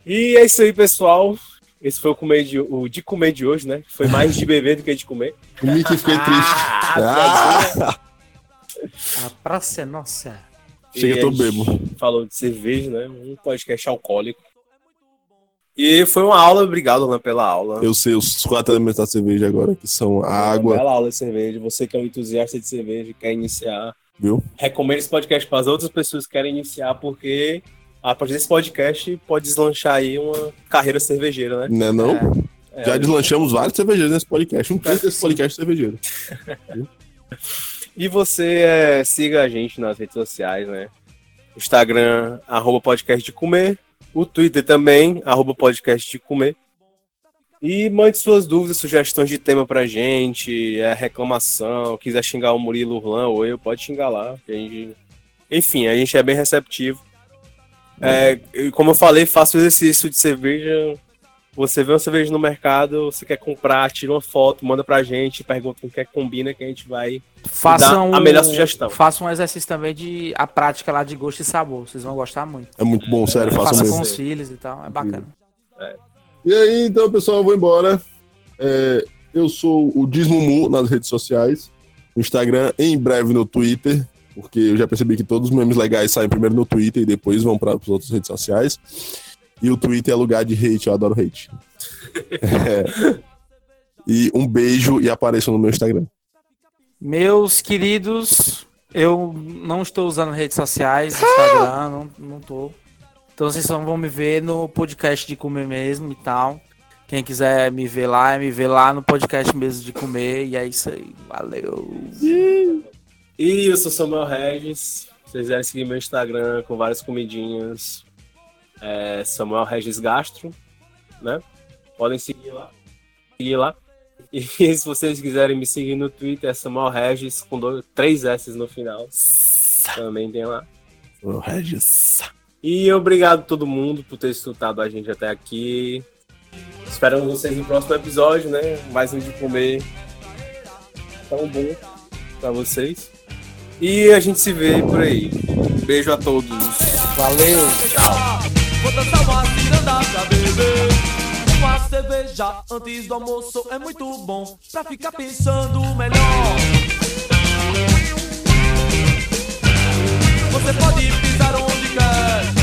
E é isso aí, pessoal. Esse foi o, comer de, o de comer de hoje, né? Foi mais de beber do que de comer. O Mickey fiquei triste. Ah, Ah, A praça é nossa. chega, tô bebo. Falou de cerveja, né? Um podcast alcoólico. E foi uma aula, obrigado, Alan, pela aula. Eu sei os quatro elementos da cerveja agora, que são a água, Bela aula de cerveja. Você que é um entusiasta de cerveja, quer iniciar, viu? recomendo esse podcast para as outras pessoas que querem iniciar, porque a partir desse podcast pode deslanchar aí uma carreira cervejeira, né? Né, não? É, Já deslanchamos vários cervejeiros nesse podcast. Um quinto desse podcast cervejeiro. E você é, siga a gente nas redes sociais, né? Instagram, arroba podcast de comer. O Twitter também, arroba podcast de comer. E mande suas dúvidas, sugestões de tema pra gente, é, reclamação, quiser xingar o Murilo Urlan ou eu, pode xingar lá. a gente... Enfim, a gente é bem receptivo. É, como eu falei, faça o exercício de cerveja. Você vê uma cerveja no mercado, você quer comprar, tira uma foto, manda pra gente, pergunta com o que é que combina que a gente vai Façam Dá a melhor sugestão. Façam um exercício também de a prática lá de gosto e sabor. Vocês vão gostar muito. É muito bom, sério, façam Faça mesmo. com os filhos e tal. É bacana. E aí, então, pessoal, eu vou embora. É, eu sou o Dismumu nas redes sociais, no Instagram, em breve no Twitter, porque eu já percebi que todos os memes legais saem primeiro no Twitter e depois vão para as outras redes sociais. E o Twitter é lugar de hate, eu adoro hate. É. E um beijo e apareçam no meu Instagram. Meus queridos, eu não estou usando redes sociais, Instagram, não, não tô. Então vocês só vão me ver no podcast de comer mesmo e tal. Quem quiser me ver lá, me ver lá no podcast mesmo de comer. E é isso aí. Valeu. E eu sou Samuel Regis. Se vocês quiserem seguir meu Instagram com várias comidinhas, é Samuel Regis Gastro, né? Podem seguir lá. Seguir lá. E se vocês quiserem me seguir no Twitter, é Samuel Regis, com dois, três S no final. Também tem lá. Ô, Regis. E obrigado a todo mundo por ter escutado a gente até aqui. Esperamos vocês no próximo episódio, né? Mais um de comer tão bom pra vocês. E a gente se vê por aí. Beijo a todos. Valeu! Vou dançar uma ciranda pra beber. Uma cerveja antes do almoço é muito bom pra ficar pensando melhor. Você pode pisar onde quer.